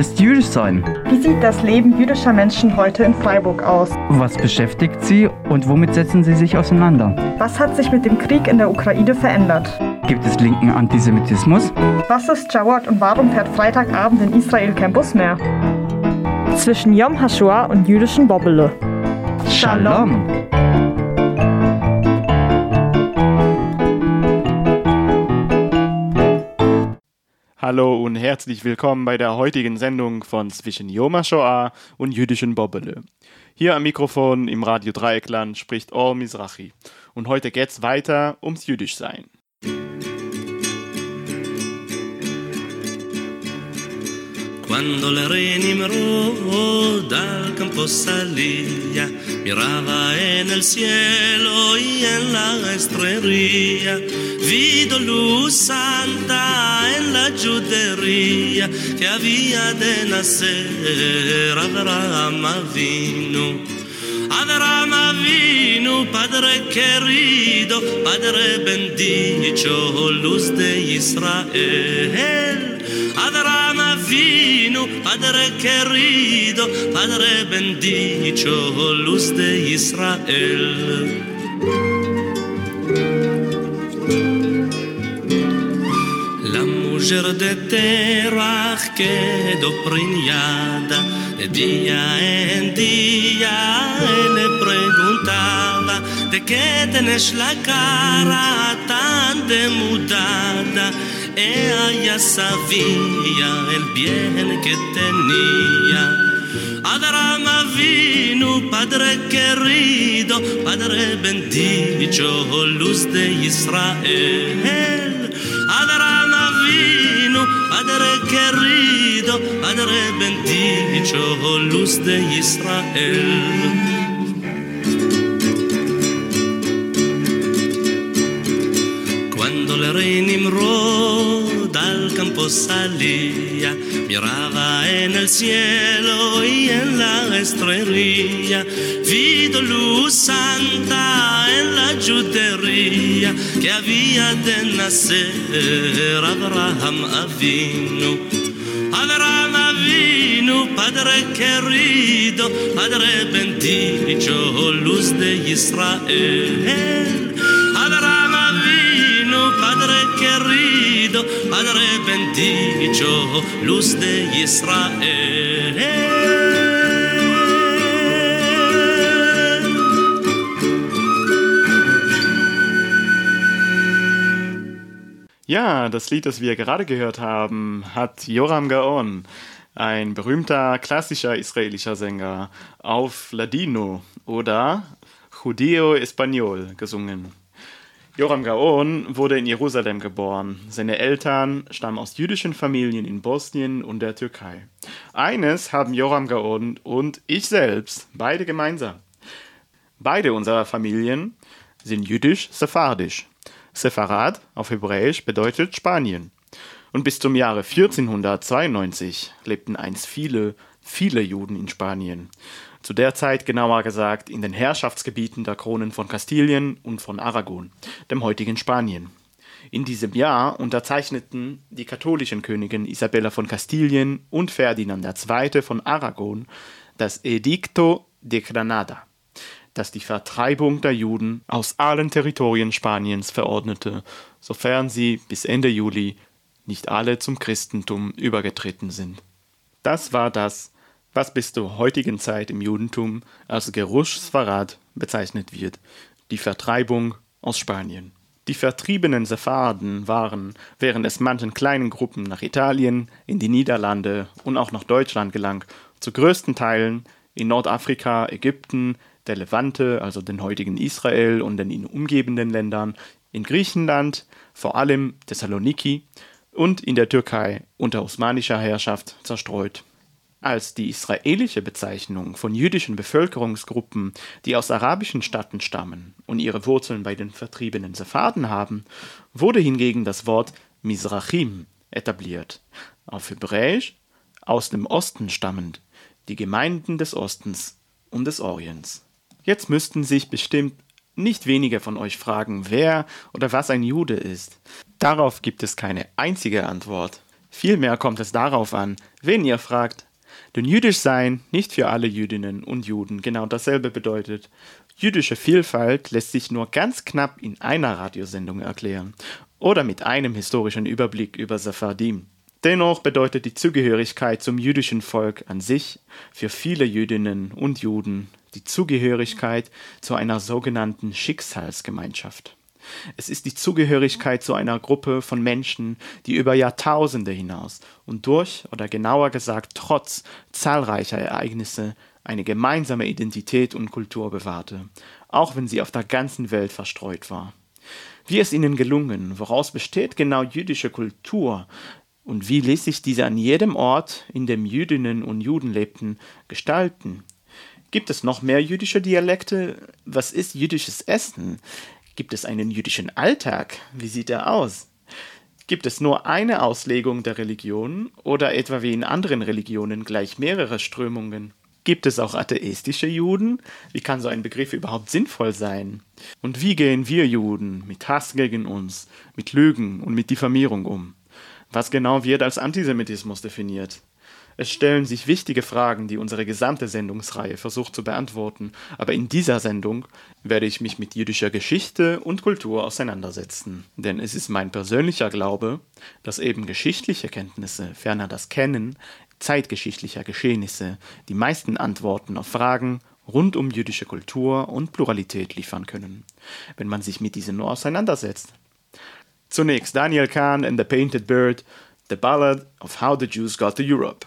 ist jüdisch sein? Wie sieht das Leben jüdischer Menschen heute in Freiburg aus? Was beschäftigt sie und womit setzen sie sich auseinander? Was hat sich mit dem Krieg in der Ukraine verändert? Gibt es linken Antisemitismus? Was ist Jawad und warum fährt Freitagabend in Israel kein Bus mehr? Zwischen Yom HaShoah und jüdischen Bobbele. Shalom. Hallo und herzlich willkommen bei der heutigen Sendung von Zwischen Yom HaShoah und jüdischen Bobbele. Hier am Mikrofon im Radio Dreieckland spricht Or Mizrachi. Und heute geht's weiter ums Jüdischsein. Quando le re Nimrod dal campo salía, miraba en el cielo y en la estrella, vido luz santa en la judería que había de nacer Abraham Avinu. Abraham Avinu, Padre querido, Padre bendito, luz de Israel. Abraham Avinu, Padre querido, Padre bendito, luz de Israel. La mujer de Terach quedó preñada, de día en día él le preguntaba, ¿de qué tenés la cara tan demudada? Ella ya sabía el bien que tenía. Abraham Avinu, Padre querido, Padre bendito, luz de Israel. Abraham Avinu, Padre querido, Padre bendito, luz de Israel. Campo salía, miraba en el cielo y en la estrella, vido luz santa en la judería que había de nacer Abraham Avinu. Abraham Avinu, Padre querido, Padre bendito, luz de Israel. Bendito, luz de Israel. Ja, das Lied, das wir gerade gehört haben, hat Joram Gaon, ein berühmter klassischer israelischer Sänger, auf Ladino oder Judeo Español gesungen. Joram Gaon wurde in Jerusalem geboren. Seine Eltern stammen aus jüdischen Familien in Bosnien und der Türkei. Eines haben Joram Gaon und ich selbst beide gemeinsam. Beide unserer Familien sind jüdisch-sephardisch. Sepharad auf Hebräisch bedeutet Spanien. Und bis zum Jahre 1492 lebten einst viele, viele Juden in Spanien. Zu der Zeit genauer gesagt in den Herrschaftsgebieten der Kronen von Kastilien und von Aragon, dem heutigen Spanien. In diesem Jahr unterzeichneten die katholischen Königin Isabella von Kastilien und Ferdinand II. von Aragon das Edicto de Granada, das die Vertreibung der Juden aus allen Territorien Spaniens verordnete, sofern sie bis Ende Juli nicht alle zum Christentum übergetreten sind. Das war das, was bis zur heutigen Zeit im Judentum als Gerush Sfarad bezeichnet wird, die Vertreibung aus Spanien. Die vertriebenen Sepharden waren, während es manchen kleinen Gruppen nach Italien, in die Niederlande und auch nach Deutschland gelang, zu größten Teilen in Nordafrika, Ägypten, der Levante, also den heutigen Israel und den ihn umgebenden Ländern, in Griechenland, vor allem Thessaloniki und in der Türkei unter osmanischer Herrschaft zerstreut. Als die israelische Bezeichnung von jüdischen Bevölkerungsgruppen, die aus arabischen Staaten stammen und ihre Wurzeln bei den vertriebenen Sepharden haben, wurde hingegen das Wort Mizrachim etabliert, auf Hebräisch aus dem Osten stammend, die Gemeinden des Ostens und des Orients. Jetzt müssten sich bestimmt nicht wenige von euch fragen, wer oder was ein Jude ist. Darauf gibt es keine einzige Antwort. Vielmehr kommt es darauf an, wen ihr fragt. Denn jüdisch sein nicht für alle Jüdinnen und Juden genau dasselbe bedeutet. Jüdische Vielfalt lässt sich nur ganz knapp in einer Radiosendung erklären oder mit einem historischen Überblick über Sephardim. Dennoch bedeutet die Zugehörigkeit zum jüdischen Volk an sich für viele Jüdinnen und Juden die Zugehörigkeit zu einer sogenannten Schicksalsgemeinschaft. Es ist die Zugehörigkeit zu einer Gruppe von Menschen, die über Jahrtausende hinaus und durch oder genauer gesagt trotz zahlreicher Ereignisse eine gemeinsame Identität und Kultur bewahrte, auch wenn sie auf der ganzen Welt verstreut war. Wie ist ihnen gelungen? Woraus besteht genau jüdische Kultur? Und wie ließ sich diese an jedem Ort, in dem Jüdinnen und Juden lebten, gestalten? Gibt es noch mehr jüdische Dialekte? Was ist jüdisches Essen? Gibt es einen jüdischen Alltag? Wie sieht er aus? Gibt es nur eine Auslegung der Religion oder etwa wie in anderen Religionen gleich mehrere Strömungen? Gibt es auch atheistische Juden? Wie kann so ein Begriff überhaupt sinnvoll sein? Und wie gehen wir Juden mit Hass gegen uns, mit Lügen und mit Diffamierung um? Was genau wird als Antisemitismus definiert? Es stellen sich wichtige Fragen, die unsere gesamte Sendungsreihe versucht zu beantworten, aber in dieser Sendung werde ich mich mit jüdischer Geschichte und Kultur auseinandersetzen. Denn es ist mein persönlicher Glaube, dass eben geschichtliche Kenntnisse, ferner das Kennen zeitgeschichtlicher Geschehnisse, die meisten Antworten auf Fragen rund um jüdische Kultur und Pluralität liefern können, wenn man sich mit diesen nur auseinandersetzt. Zunächst Daniel Kahn and the Painted Bird, The Ballad of How the Jews Got to Europe.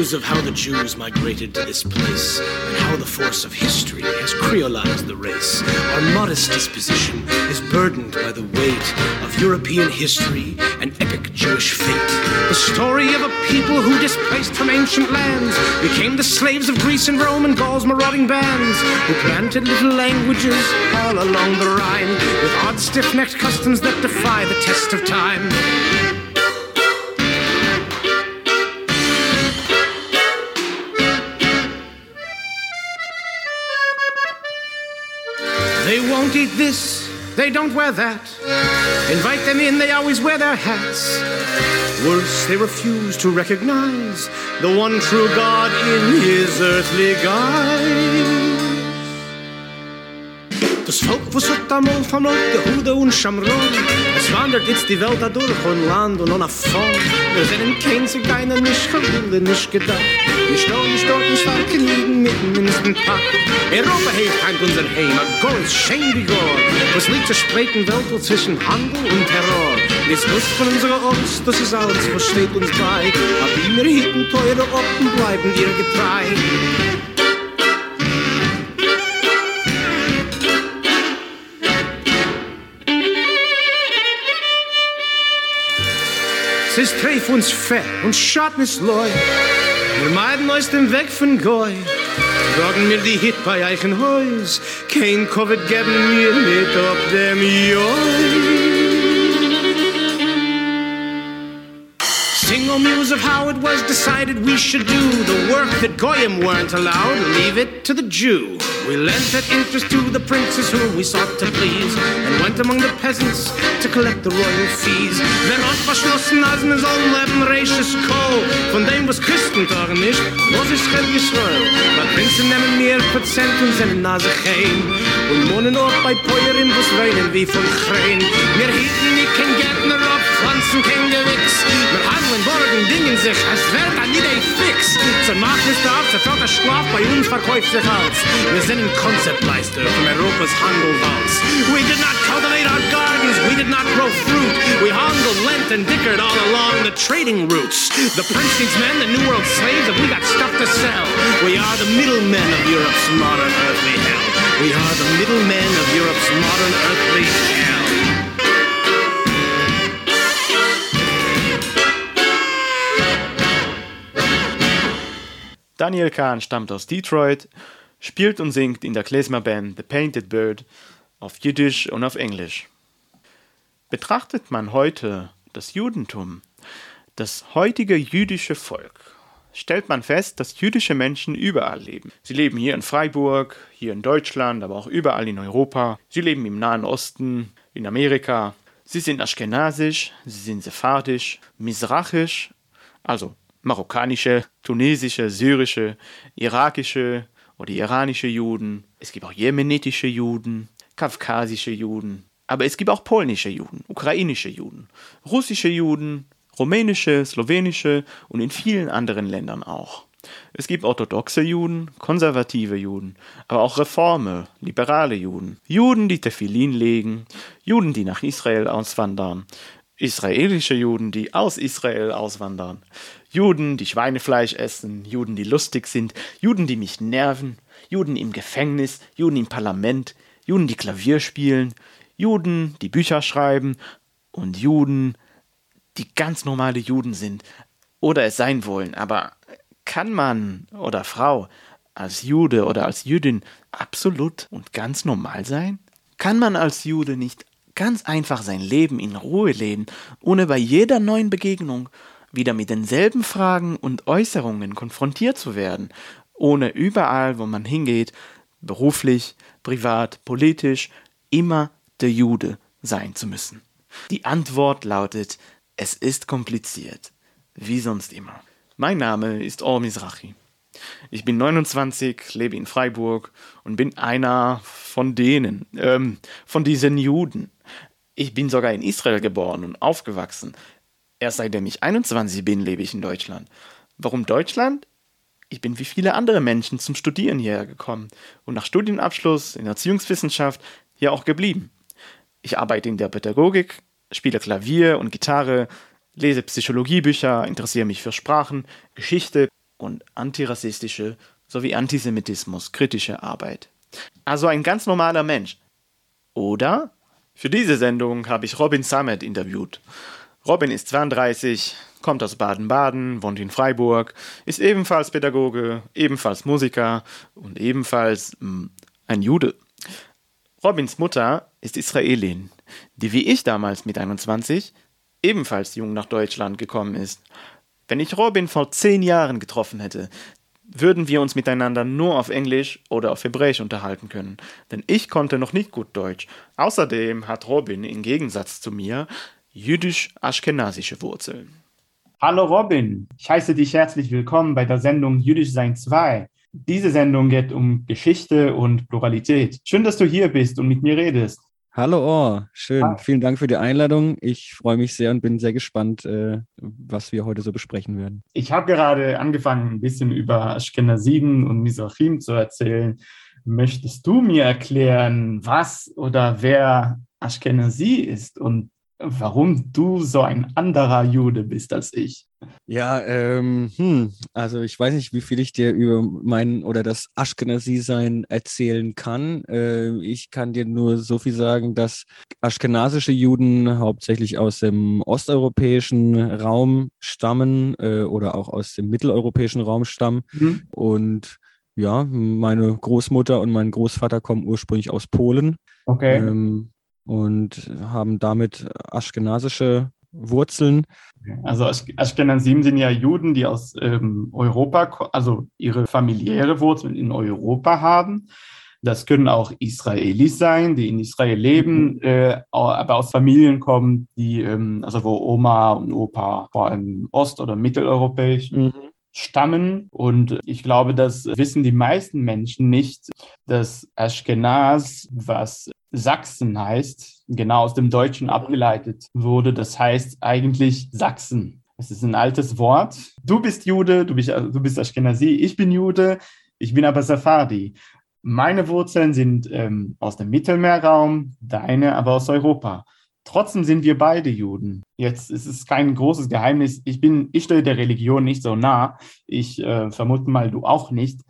of how the Jews migrated to this place and how the force of history has creolized the race. Our modest disposition is burdened by the weight of European history and epic Jewish fate. The story of a people who displaced from ancient lands became the slaves of Greece and Rome and Gaul's marauding bands, who planted little languages all along the Rhine with odd stiff-necked customs that defy the test of time. Won't eat this, they don't wear that. Invite them in, they always wear their hats. Worse, they refuse to recognize the one true God in his earthly guise. Das Volk, was hat einmal vom Lot Gehude und Schamron, es wandert jetzt die Welt dadurch von Land und nach vorn. Wir sind in kein Zigeiner nicht gewille, nicht gedacht. Wir stehen nicht dort, nicht stark liegen, mitten in den Tag. Europa hilft heim unser Heim, a goes shame be gone. Was liegt zur späten Welt zwischen Handel und Terror? Jetzt Lust von unserer Ost, das ist alles, was steht uns bei. Aber wir hielten teure Oppen, bleiben ihr getrei. Es ist treff uns fett und schadnis leu. Wir meiden aus dem Weg von Goy. Tragen mir die Hit bei eichen Häus. Kein Covid geben mir mit ob dem Joi. Single muse of how it was decided we should do the work that Goyim weren't allowed. Leave it to the Jew. We lent that interest to the princes whom we sought to please, and went among the peasants to collect the royal fees. Wenn uns verschlossen, als wir sollen leben, reiches Kohl, von dem was Christentor nicht, was ist Chel Yisrael? Weil Prinzen nehmen mehr Prozent und seine Nase heim, und wohnen auch bei Päuerin, was weinen wie von Chrein. Wir hielten nicht kein Gärtner ab, handeln Borgen dingen sich, wäre da nie ein Fix. Der Schlaf bei uns verkäuft sich. Wir sind ein Konzeptmeister Europas. We did not cultivate our gardens, we did not grow fruit. We handled, lent, and dickered all along the trading routes. The prince needs men, the new world slaves, and we got stuff to sell. We are the middlemen of Europe's modern earthly hell. We are the middlemen of Europe's modern earthly hell. Daniel Kahn stammt aus Detroit, spielt und singt in der Klezmer-Band The Painted Bird auf Jiddisch und auf Englisch. Betrachtet man heute das Judentum, das heutige jüdische Volk, stellt man fest, dass jüdische Menschen überall leben. Sie leben hier in Freiburg, hier in Deutschland, aber auch überall in Europa. Sie leben im Nahen Osten, in Amerika. Sie sind aschkenasisch, sie sind sephardisch, misrachisch, also marokkanische, tunesische, syrische, irakische oder iranische Juden. Es gibt auch jemenitische Juden, kaukasische Juden. Aber es gibt auch polnische Juden, ukrainische Juden, russische Juden, rumänische, slowenische und in vielen anderen Ländern auch. Es gibt orthodoxe Juden, konservative Juden, aber auch Reforme, liberale Juden, Juden, die Tefillin legen, Juden, die nach Israel auswandern, israelische Juden, die aus Israel auswandern, Juden, die Schweinefleisch essen, Juden, die lustig sind, Juden, die mich nerven, Juden im Gefängnis, Juden im Parlament, Juden, die Klavier spielen, Juden, die Bücher schreiben und Juden, die ganz normale Juden sind oder es sein wollen. Aber kann man oder Frau als Jude oder als Jüdin absolut und ganz normal sein? Kann man als Jude nicht ganz einfach sein Leben in Ruhe leben, ohne bei jeder neuen Begegnung wieder mit denselben Fragen und Äußerungen konfrontiert zu werden, ohne überall, wo man hingeht, beruflich, privat, politisch, immer der Jude sein zu müssen? Die Antwort lautet, es ist kompliziert, wie sonst immer. Mein Name ist Or. Ich bin 29, lebe in Freiburg und bin einer von denen, ähm, von diesen Juden. Ich bin sogar in Israel geboren und aufgewachsen. Erst seitdem ich 21 bin, lebe ich in Deutschland. Warum Deutschland? Ich bin wie viele andere Menschen zum Studieren hierher gekommen und nach Studienabschluss in Erziehungswissenschaft hier auch geblieben. Ich arbeite in der Pädagogik, spiele Klavier und Gitarre, lese Psychologiebücher, interessiere mich für Sprachen, Geschichte und antirassistische sowie Antisemitismus kritische Arbeit. Also ein ganz normaler Mensch. Oder? Für diese Sendung habe ich Robin Samet interviewt. Robin ist 32, kommt aus Baden-Baden, wohnt in Freiburg, ist ebenfalls Pädagoge, ebenfalls Musiker und ebenfalls mh, hm, ein Jude. Robins Mutter ist Israelin, die wie ich damals mit 21 ebenfalls jung nach Deutschland gekommen ist. Wenn ich Robin vor zehn Jahren getroffen hätte, würden wir uns miteinander nur auf Englisch oder auf Hebräisch unterhalten können, denn ich konnte noch nicht gut Deutsch. Außerdem hat Robin im Gegensatz zu mir jüdisch-aschkenasische Wurzeln. Hallo Robin, ich heiße dich herzlich willkommen bei der Sendung Jüdisch Sein 2. Diese Sendung geht um Geschichte und Pluralität. Schön, dass du hier bist und mit mir redest. Hallo Ohr, schön. Ah. Vielen Dank für die Einladung. Ich freue mich sehr und bin sehr gespannt, äh, was wir heute so besprechen werden. Ich habe gerade angefangen, ein bisschen über Ashkenaziden und Mizrachim zu erzählen. Möchtest du mir erklären, was oder wer Ashkenazi ist und warum du so ein anderer Jude bist als ich. Ja, ähm, hm, also ich weiß nicht, wie viel ich dir über mein oder das Ashkenazi-Sein erzählen kann. Äh, ich kann dir nur so viel sagen, dass aschkenasische Juden hauptsächlich aus dem osteuropäischen Raum stammen äh, oder auch aus dem mitteleuropäischen Raum stammen. Mhm. Und ja, meine Großmutter und mein Großvater kommen ursprünglich aus Polen. Okay. Ähm, und haben damit aschkenasische Wurzeln. Also Ashkenazim sind ja Juden, die aus ähm, Europa, also ihre familiäre Wurzeln in Europa haben. Das können auch Israelis sein, die in Israel leben, mhm. äh, aber aus Familien kommen, die, ähm, also wo Oma und Opa vor allem ost- oder mitteleuropäisch mhm stammen. Und ich glaube, das wissen die meisten Menschen nicht, dass Ashkenaz, was Sachsen heißt, genau aus dem Deutschen abgeleitet wurde. Das heißt eigentlich Sachsen. Es ist ein altes Wort. Du bist Jude, du bist, du bist Ashkenazi, ich bin Jude, ich bin aber Sephardi. Meine Wurzeln sind ähm, aus dem Mittelmeerraum, deine aber aus Europa. Trotzdem sind wir beide Juden. Jetzt ist es kein großes Geheimnis. Ich bin, ich stehe der Religion nicht so nah. Ich äh, vermute mal, du auch nicht.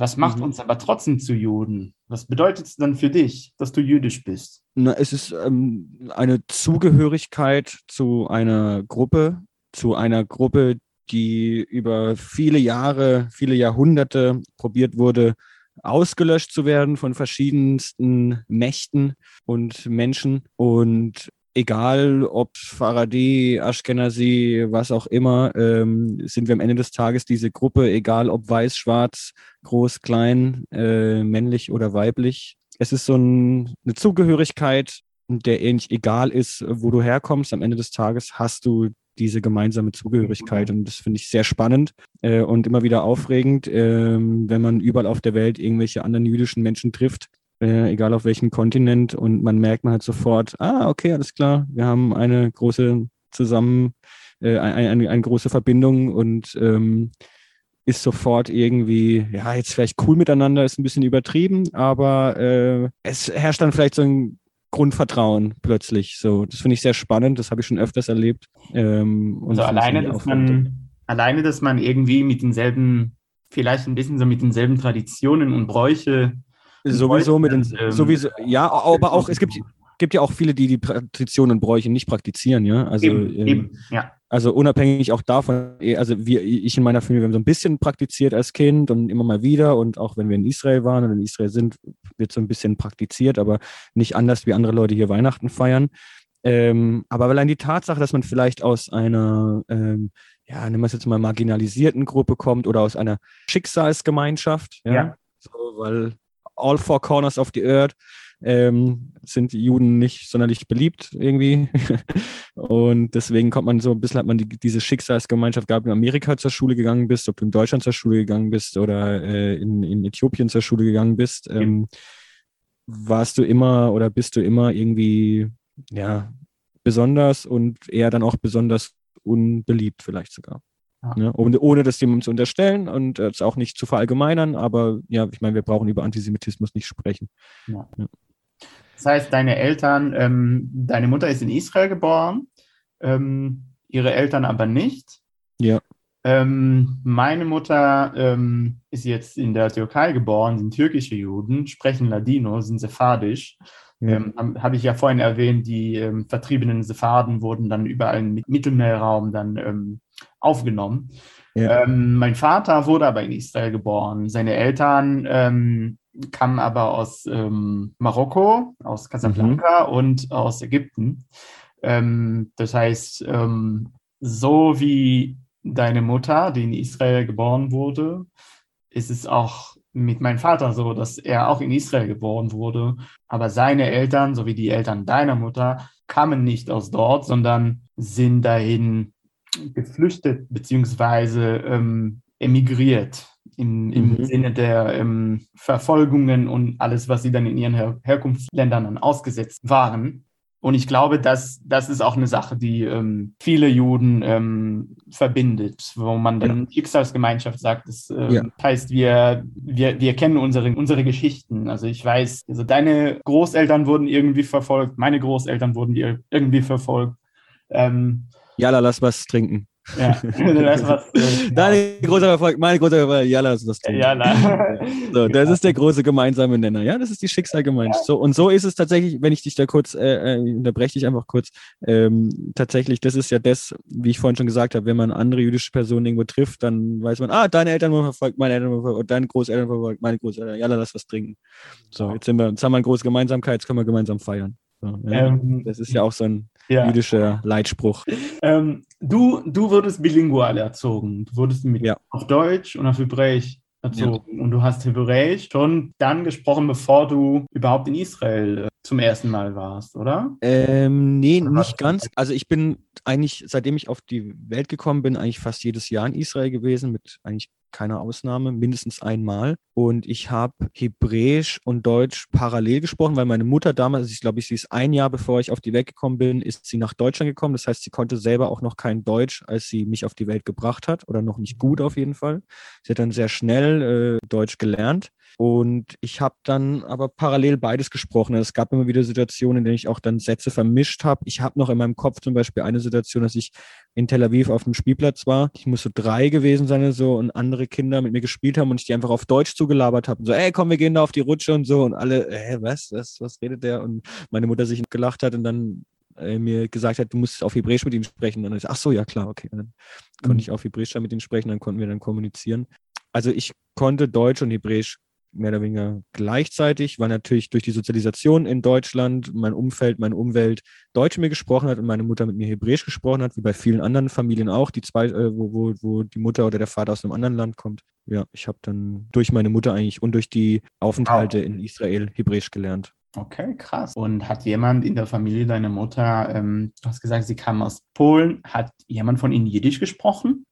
Was macht mhm. uns aber trotzdem zu Juden? Was bedeutet es dann für dich, dass du jüdisch bist? Na, es ist ähm, eine Zugehörigkeit zu einer Gruppe, zu einer Gruppe, die über viele Jahre, viele Jahrhunderte probiert wurde, ausgelöscht zu werden von verschiedensten Mächten und Menschen. Und egal ob Faraday, Ashkenazi, was auch immer, ähm, sind wir am Ende des Tages diese Gruppe, egal ob weiß, schwarz, groß, klein, äh, männlich oder weiblich. Es ist so ein, eine Zugehörigkeit, der ähnlich egal ist, wo du herkommst. Am Ende des Tages hast du diese gemeinsame Zugehörigkeit. Und das finde ich sehr spannend äh, und immer wieder aufregend, äh, wenn man überall auf der Welt irgendwelche anderen jüdischen Menschen trifft, äh, egal auf welchem Kontinent. Und man merkt man halt sofort, ah, okay, alles klar, wir haben eine große zusammen, äh, eine, eine, eine, große Verbindung und ähm, ist sofort irgendwie, ja, jetzt vielleicht cool miteinander, ist ein bisschen übertrieben, aber äh, es herrscht dann vielleicht so ein Grundvertrauen plötzlich. So, das finde ich sehr spannend. Das habe ich schon öfters erlebt. Ähm, also alleine, dass man, alleine, dass man irgendwie mit denselben, vielleicht ein bisschen so mit denselben Traditionen und Bräuche. Sowieso mit den, ähm, sowieso, ja, aber auch, es gibt, gibt ja auch viele, die die Traditionen und Bräuche nicht praktizieren, ja. Also, eben, ähm, eben, ja. Also unabhängig auch davon, eh, also wir, ich in meiner Familie, wir haben so ein bisschen praktiziert als Kind und immer mal wieder und auch wenn wir in Israel waren und in Israel sind, wird so ein bisschen praktiziert, aber nicht anders wie andere Leute hier Weihnachten feiern. Ähm, aber allein die Tatsache, dass man vielleicht aus einer, ähm, ja, nehmen wir es jetzt mal marginalisierten Gruppe kommt oder aus einer Schicksalsgemeinschaft, ja, ja. So, weil all four corners of the earth ähm, sind die Juden nicht sonderlich beliebt irgendwie. und deswegen kommt man so ein bisschen, hat man die, diese Schicksalsgemeinschaft gehabt, in Amerika zur Schule gegangen bist, ob du in Deutschland zur Schule gegangen bist oder äh, in, in Äthiopien zur Schule gegangen bist. Ähm, warst du immer oder bist du immer irgendwie, ja, besonders und eher dann auch besonders unbeliebt vielleicht sogar. Ja. Ne? Ohne, ohne das jemandem zu unterstellen und es auch nicht zu verallgemeinern, aber ja, ich meine, wir brauchen über Antisemitismus nicht sprechen. Ja. Ja. Das heißt, deine Eltern, ähm, deine Mutter ist in Israel geboren, ähm, ihre Eltern aber nicht. Ja. Ähm, meine Mutter ähm, ist jetzt in der Türkei geboren, sind türkische Juden, sprechen Ladino, sind sephardisch. Ja. Ähm, Habe ich ja vorhin erwähnt, die ähm, vertriebenen Sepharden wurden dann überall im Mittelmeerraum dann ähm, aufgenommen. Ja. Ähm, mein Vater wurde aber in Israel geboren. Seine Eltern ähm, kamen aber aus ähm, Marokko, aus Casablanca mhm. und aus Ägypten. Ähm, das heißt, ähm, so wie deine Mutter, die in Israel geboren wurde, ist es auch mit meinem Vater so, dass er auch in Israel geboren wurde. Aber seine Eltern, sowie die Eltern deiner Mutter, kamen nicht aus dort, sondern sind dahin geflüchtet beziehungsweise ähm, emigriert im, im mhm. Sinne der ähm, Verfolgungen und alles, was sie dann in ihren Her Herkunftsländern dann ausgesetzt waren. Und ich glaube, dass das ist auch eine Sache, die ähm, viele Juden ähm, verbindet, wo man dann ja. Schicksalsgemeinschaft sagt. Das äh, ja. heißt, wir, wir, wir kennen unsere, unsere Geschichten. Also ich weiß, also deine Großeltern wurden irgendwie verfolgt, meine Großeltern wurden irgendwie verfolgt. Ähm, Jalla, lass was trinken. Ja, das was, Deine große Erfolg, meine große Erfolg, ja, lass das tun. Ja, so, das ist der große gemeinsame Nenner. Ja, das ist die Schicksalgemeinschaft. So, und so ist es tatsächlich, wenn ich dich da kurz, äh, äh, unterbreche dich einfach kurz, ähm, tatsächlich, das ist ja das, wie ich vorhin schon gesagt habe, wenn man andere jüdische Personen irgendwo trifft, dann weiß man, ah, deine Eltern wurden verfolgt, meine Eltern wurden verfolgt, deine Großeltern wurden verfolgt, meine Großeltern, ja, lass was trinken. So, jetzt sind wir, jetzt haben wir eine große Gemeinsamkeit, jetzt können wir gemeinsam feiern. So, ja. ähm, das ist ja auch so ein ja. jüdischer Leitspruch. Ähm, du, du wurdest bilingual erzogen. Du wurdest mit, ja. auf Deutsch und auf Hebräisch erzogen. Ja. Und du hast Hebräisch schon dann gesprochen, bevor du überhaupt in Israel äh, zum ersten Mal warst, oder? Ähm, nee, oder nicht ganz. Also ich bin eigentlich, seitdem ich auf die Welt gekommen bin, eigentlich fast jedes Jahr in Israel gewesen, mit eigentlich keine Ausnahme, mindestens einmal. Und ich habe Hebräisch und Deutsch parallel gesprochen, weil meine Mutter damals, ich glaube, sie ist ein Jahr bevor ich auf die Welt gekommen bin, ist sie nach Deutschland gekommen. Das heißt, sie konnte selber auch noch kein Deutsch, als sie mich auf die Welt gebracht hat oder noch nicht gut auf jeden Fall. Sie hat dann sehr schnell äh, Deutsch gelernt. Und ich habe dann aber parallel beides gesprochen. Es gab immer wieder Situationen, in denen ich auch dann Sätze vermischt habe. Ich habe noch in meinem Kopf zum Beispiel eine Situation, dass ich in Tel Aviv auf dem Spielplatz war. Ich muss so drei gewesen sein so und andere Kinder mit mir gespielt haben und ich die einfach auf Deutsch zugelabert habe. So, ey, komm, wir gehen da auf die Rutsche und so. Und alle, hä, was, was, was redet der? Und meine Mutter sich gelacht hat und dann äh, mir gesagt hat, du musst auf Hebräisch mit ihm sprechen. Und dann ist, ach so, ja klar, okay. Und dann konnte mhm. ich auf Hebräisch dann mit ihm sprechen, dann konnten wir dann kommunizieren. Also ich konnte Deutsch und Hebräisch mehr oder weniger gleichzeitig, weil natürlich durch die Sozialisation in Deutschland mein Umfeld, meine Umwelt Deutsch mit mir gesprochen hat und meine Mutter mit mir Hebräisch gesprochen hat, wie bei vielen anderen Familien auch, die zwei, äh, wo, wo, wo die Mutter oder der Vater aus einem anderen Land kommt. Ja, ich habe dann durch meine Mutter eigentlich und durch die Aufenthalte Wow. in Israel Hebräisch gelernt. Okay, krass. Und hat jemand in der Familie deiner Mutter, ähm, du hast gesagt, sie kam aus Polen, hat jemand von ihnen Jiddisch gesprochen?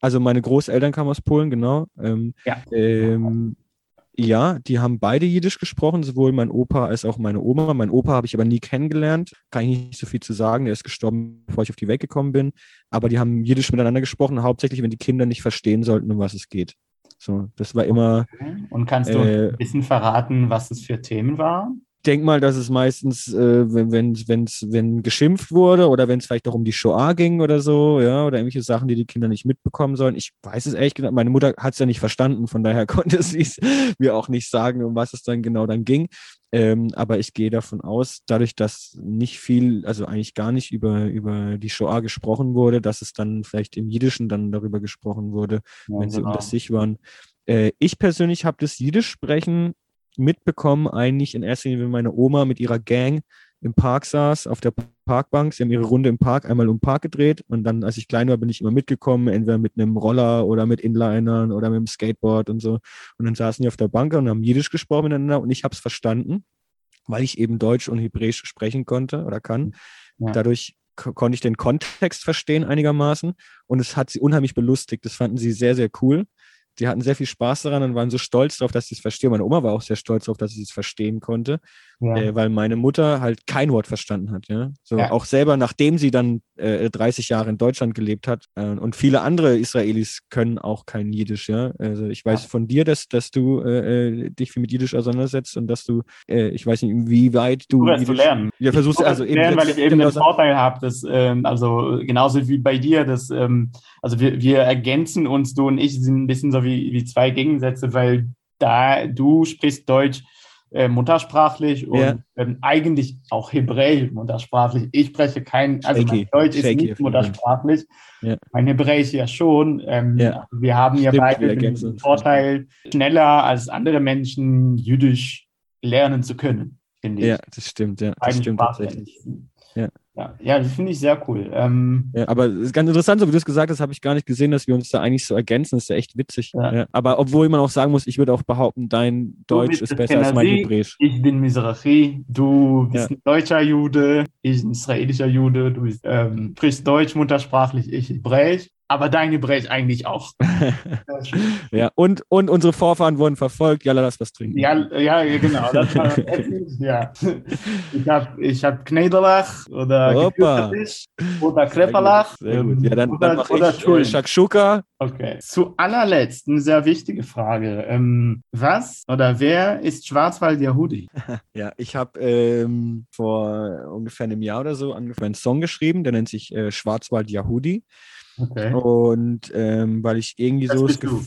Also meine Großeltern kamen aus Polen, genau. Ähm, Ja. ähm, ja, die haben beide Jiddisch gesprochen, sowohl mein Opa als auch meine Oma. Mein Opa habe ich aber nie kennengelernt. Kann ich nicht so viel zu sagen. Der ist gestorben, bevor ich auf die Welt gekommen bin. Aber die haben Jiddisch miteinander gesprochen, hauptsächlich, wenn die Kinder nicht verstehen sollten, um was es geht. So, das war immer, Und kannst du Äh, ein bisschen verraten, was es für Themen waren? Denk mal, dass es meistens, äh, wenn, wenn, wenn's, wenn geschimpft wurde oder wenn es vielleicht auch um die Shoah ging oder so, ja, oder irgendwelche Sachen, die die Kinder nicht mitbekommen sollen. Ich weiß es ehrlich gesagt, meine Mutter hat es ja nicht verstanden, von daher konnte sie es mir auch nicht sagen, um was es dann genau dann ging. Ähm, aber ich gehe davon aus, dadurch, dass nicht viel, also eigentlich gar nicht über, über die Shoah gesprochen wurde, dass es dann vielleicht im Jiddischen dann darüber gesprochen wurde, Ja, wenn sie genau. unter sich waren. Äh, ich persönlich habe das Jiddisch sprechen mitbekommen, eigentlich in erster Linie, wenn meine Oma mit ihrer Gang im Park saß, auf der Parkbank. Sie haben ihre Runde im Park einmal um den Park gedreht und dann, als ich klein war, bin ich immer mitgekommen, entweder mit einem Roller oder mit Inlinern oder mit dem Skateboard und so. Und dann saßen die auf der Bank und haben Jiddisch gesprochen miteinander und ich habe es verstanden, weil ich eben Deutsch und Hebräisch sprechen konnte oder kann. Ja. Dadurch ko- konnte ich den Kontext verstehen einigermaßen und es hat sie unheimlich belustigt. Das fanden sie sehr, sehr cool. Die hatten sehr viel Spaß daran und waren so stolz darauf, dass sie es verstehen. Meine Oma war auch sehr stolz darauf, dass sie es verstehen konnte, Ja. äh, weil meine Mutter halt kein Wort verstanden hat. Ja? So Ja. auch selber, nachdem sie dann äh, 30 Jahre in Deutschland gelebt hat. Äh, und viele andere Israelis können auch kein Jiddisch. Ja? Also ich weiß Ja. von dir, dass, dass du äh, äh, dich viel mit Jiddisch auseinandersetzt und dass du, äh, ich weiß nicht, inwieweit du es zu lernen. Ja, versuchst also eben lernen, weil ich eben genau den Vorteil habe, dass, ähm, also genauso wie bei dir, dass, ähm, also wir, wir ergänzen uns, du und ich sind ein bisschen so wie, wie zwei Gegensätze, weil da du sprichst Deutsch äh, muttersprachlich und Ja. ähm, eigentlich auch Hebräisch muttersprachlich. Ich spreche kein, also mein. Deutsch ist Shaky auf nicht muttersprachlich, Ja. mein Hebräisch ja schon. Ähm, Ja. Wir haben ja Stimmt, beide den. Vorteil, schneller als andere Menschen Jüdisch lernen zu können, finde ich Ja, das stimmt, ja. Das stimmt tatsächlich. Ja. Ja, ja, das finde ich sehr cool. Ähm, Ja, aber es ist ganz interessant, so wie du es gesagt hast, habe ich gar nicht gesehen, dass wir uns da eigentlich so ergänzen. Das ist ja echt witzig. Ja. Ja. Aber obwohl man auch sagen muss, ich würde auch behaupten, dein Deutsch ist besser als mein Hebräisch. ich bin Mizrachi, du bist ein deutscher Jude, ich ein israelischer Jude, du bist, ähm, sprichst Deutsch muttersprachlich, ich Hebräisch, aber dein Hebräisch eigentlich auch. Ja, und, und unsere Vorfahren wurden verfolgt. Ja, lass was trinken. ja, ja, genau. Das war ja. Ich habe ich hab Knederlach oder oder Krepperlach. Sehr gut. Ja, dann, oder, dann oder ich äh. Shakshuka. Okay. Zu allerletzt eine sehr wichtige Frage. Ähm, was oder wer ist Schwarzwald Yahudi? Ja, ich habe ähm, vor ungefähr einem Jahr oder so angefangen, einen Song geschrieben, der nennt sich äh, Schwarzwald Yahudi. Okay. Und ähm, weil ich irgendwie Das so das bist du.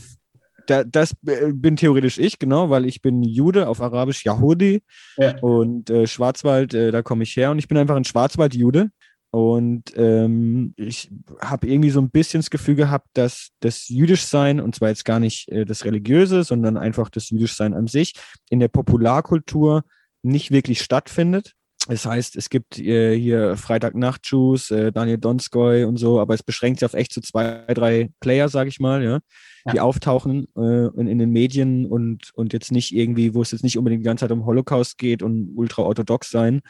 Da, das äh, bin theoretisch ich, genau, weil ich bin Jude auf Arabisch Yahudi Ja. und äh, Schwarzwald, äh, da komme ich her und ich bin einfach ein Schwarzwald-Jude. Und ähm, ich habe irgendwie so ein bisschen das Gefühl gehabt, dass das Jüdischsein, und zwar jetzt gar nicht äh, das Religiöse, sondern einfach das Jüdischsein an sich, in der Popularkultur nicht wirklich stattfindet. Das heißt, es gibt äh, hier Freitagnacht-Juice, äh, Daniel Donskoy und so, aber es beschränkt sich auf echt so zwei, drei Player, sag ich mal, ja, die Ja. auftauchen äh, in, in den Medien und, und jetzt nicht irgendwie, wo es jetzt nicht unbedingt die ganze Zeit um Holocaust geht und ultra-orthodox sein,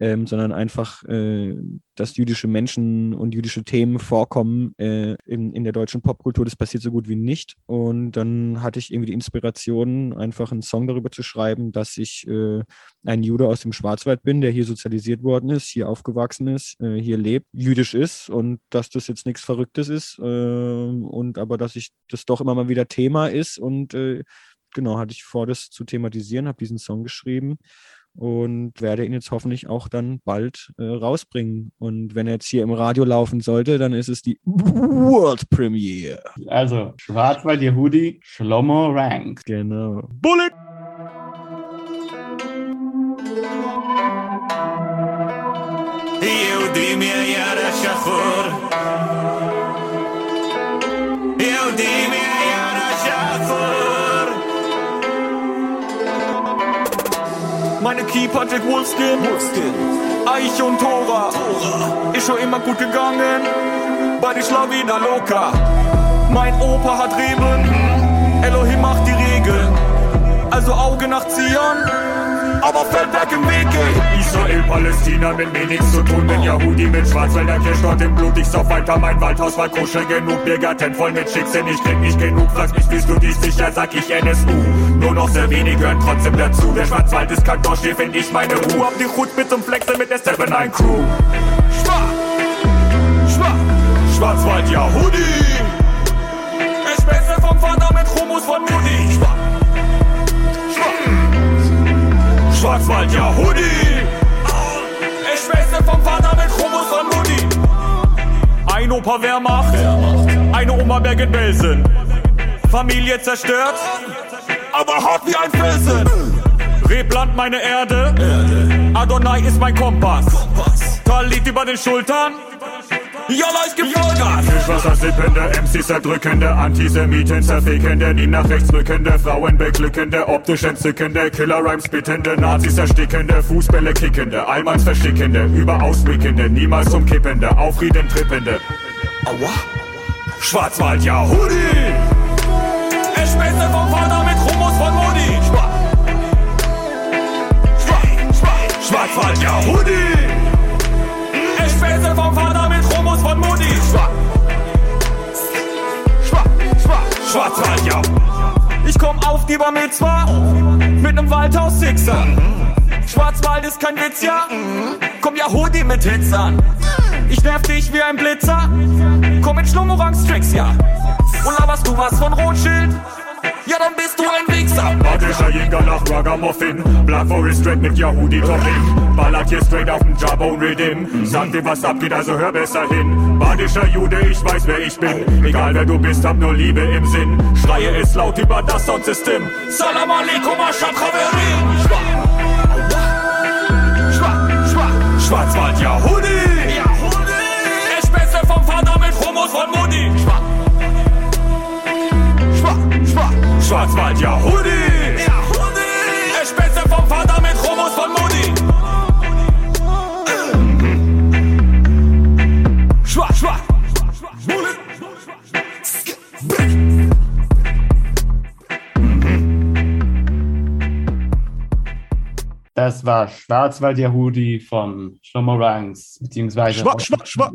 ähm, sondern einfach, äh, dass jüdische Menschen und jüdische Themen vorkommen äh, in, in der deutschen Popkultur. Das passiert so gut wie nicht. Und dann hatte ich irgendwie die Inspiration, einfach einen Song darüber zu schreiben, dass ich äh, ein Jude aus dem Schwarzwald bin, der hier sozialisiert worden ist, hier aufgewachsen ist, äh, hier lebt, jüdisch ist und dass das jetzt nichts Verrücktes ist äh, und aber dass ich das doch immer mal wieder Thema ist und äh, genau hatte ich vor, das zu thematisieren, habe diesen Song geschrieben und werde ihn jetzt hoffentlich auch dann bald äh, rausbringen. Und wenn er jetzt hier im Radio laufen sollte, dann ist es die World Premiere. Also Schwarzwald Yehudi, Shlomo Rank. Genau. Bullet! יהודי מהיער השחור יהודי מהיער השחור Meine Keeper Jack Wolfskin. Wolfskin. Eich und Tora. Tora. Ist schon immer gut gegangen. Bei die Schlawiner Loka. Mein Opa hat Reben. Elohim macht die Regeln. Also Auge nach Zion aber fällt weg im Weg geht. Israel, Palästina mit mir nichts zu tun, bin Yahudi mit Schwarzwälder Kirsch dort im Blut. Ich sauf weiter, mein Waldhaus war koscher genug, Biergarten voll mit Schicksal, ich krieg nicht genug. Fragst mich, bist du dies sicher, sag ich NSU. Nur noch sehr wenig hören trotzdem dazu. Der Schwarzwald ist Kantoshi, find ich meine Ruhe. Hab die Hut mit zum Flexen mit der 7-9 Crew. Schwarz, Schwarz, Schwarzwald, Yahudi. Ich Späße vom Vater mit Humus von Mutti. Schwarz. Schwarzwald, ja Hoodie. Ich schwätze vom Vater mit Chromus und Mutti. Ein Opa Wehrmacht, eine Oma Bergen-Belsen. Familie zerstört, aber hart wie ein Felsen. Rebland meine Erde, Adonai ist mein Kompass. Tal liegt über den Schultern, Jalla, ich geb Vollgas! Fischwasser sippende, MCs erdrückende, Antisemiten zerfickende, nie nach rechts rückende, Frauen beglückende, optisch entzückende, Killer-Rhymes bittende, Nazis erstickende, Fußbälle kickende, Allmanns verschickende, überaus wickende, niemals umkippende, auf Frieden trippende. Aua! Schwarzwald, ja, Hoodie! Ich vom Vater Schwarzwald, ja, Hoodie! Ich späße vom Vater mit Humus von Modi! Schwarz! Schwarz! Schwarz! Schwarzwald, ja! Ich komm auf die Bar Mitzwa mit nem Waldhaus Sixer. Schwarzwald ist kein Witz, ja? Komm ja Hoodie mit Hits an. Ich nerv dich wie ein Blitzer. Komm mit Schlummerangstricks, ja. Und laberst du was von Rothschild? Ja, dann bist du ein Wichser. Badischer Jäger nach Ragamuffin. Black Forest straight mit Yahudi Topping. Ballert hier straight auf dem Jawbone Rhythm. Sag dir, was abgeht, also hör besser hin. Badischer Jude, ich weiß, wer ich bin. Egal wer du bist, hab nur Liebe im Sinn. Schreie es laut über das Soundsystem. Salam alaikum, Ashab Chaverin. Schwarz, Schwarz, Schwarzwald, Yahudi. Schwarzwald, ja Hoodie! Ja, Hoodie! Ich spitze vom Vater mit Chromus von Mutti! Schwarz, Schwarz, Das war Schwarzwald Yahudi von Schlomorangs, beziehungsweise. Schwa, schwa, schwa.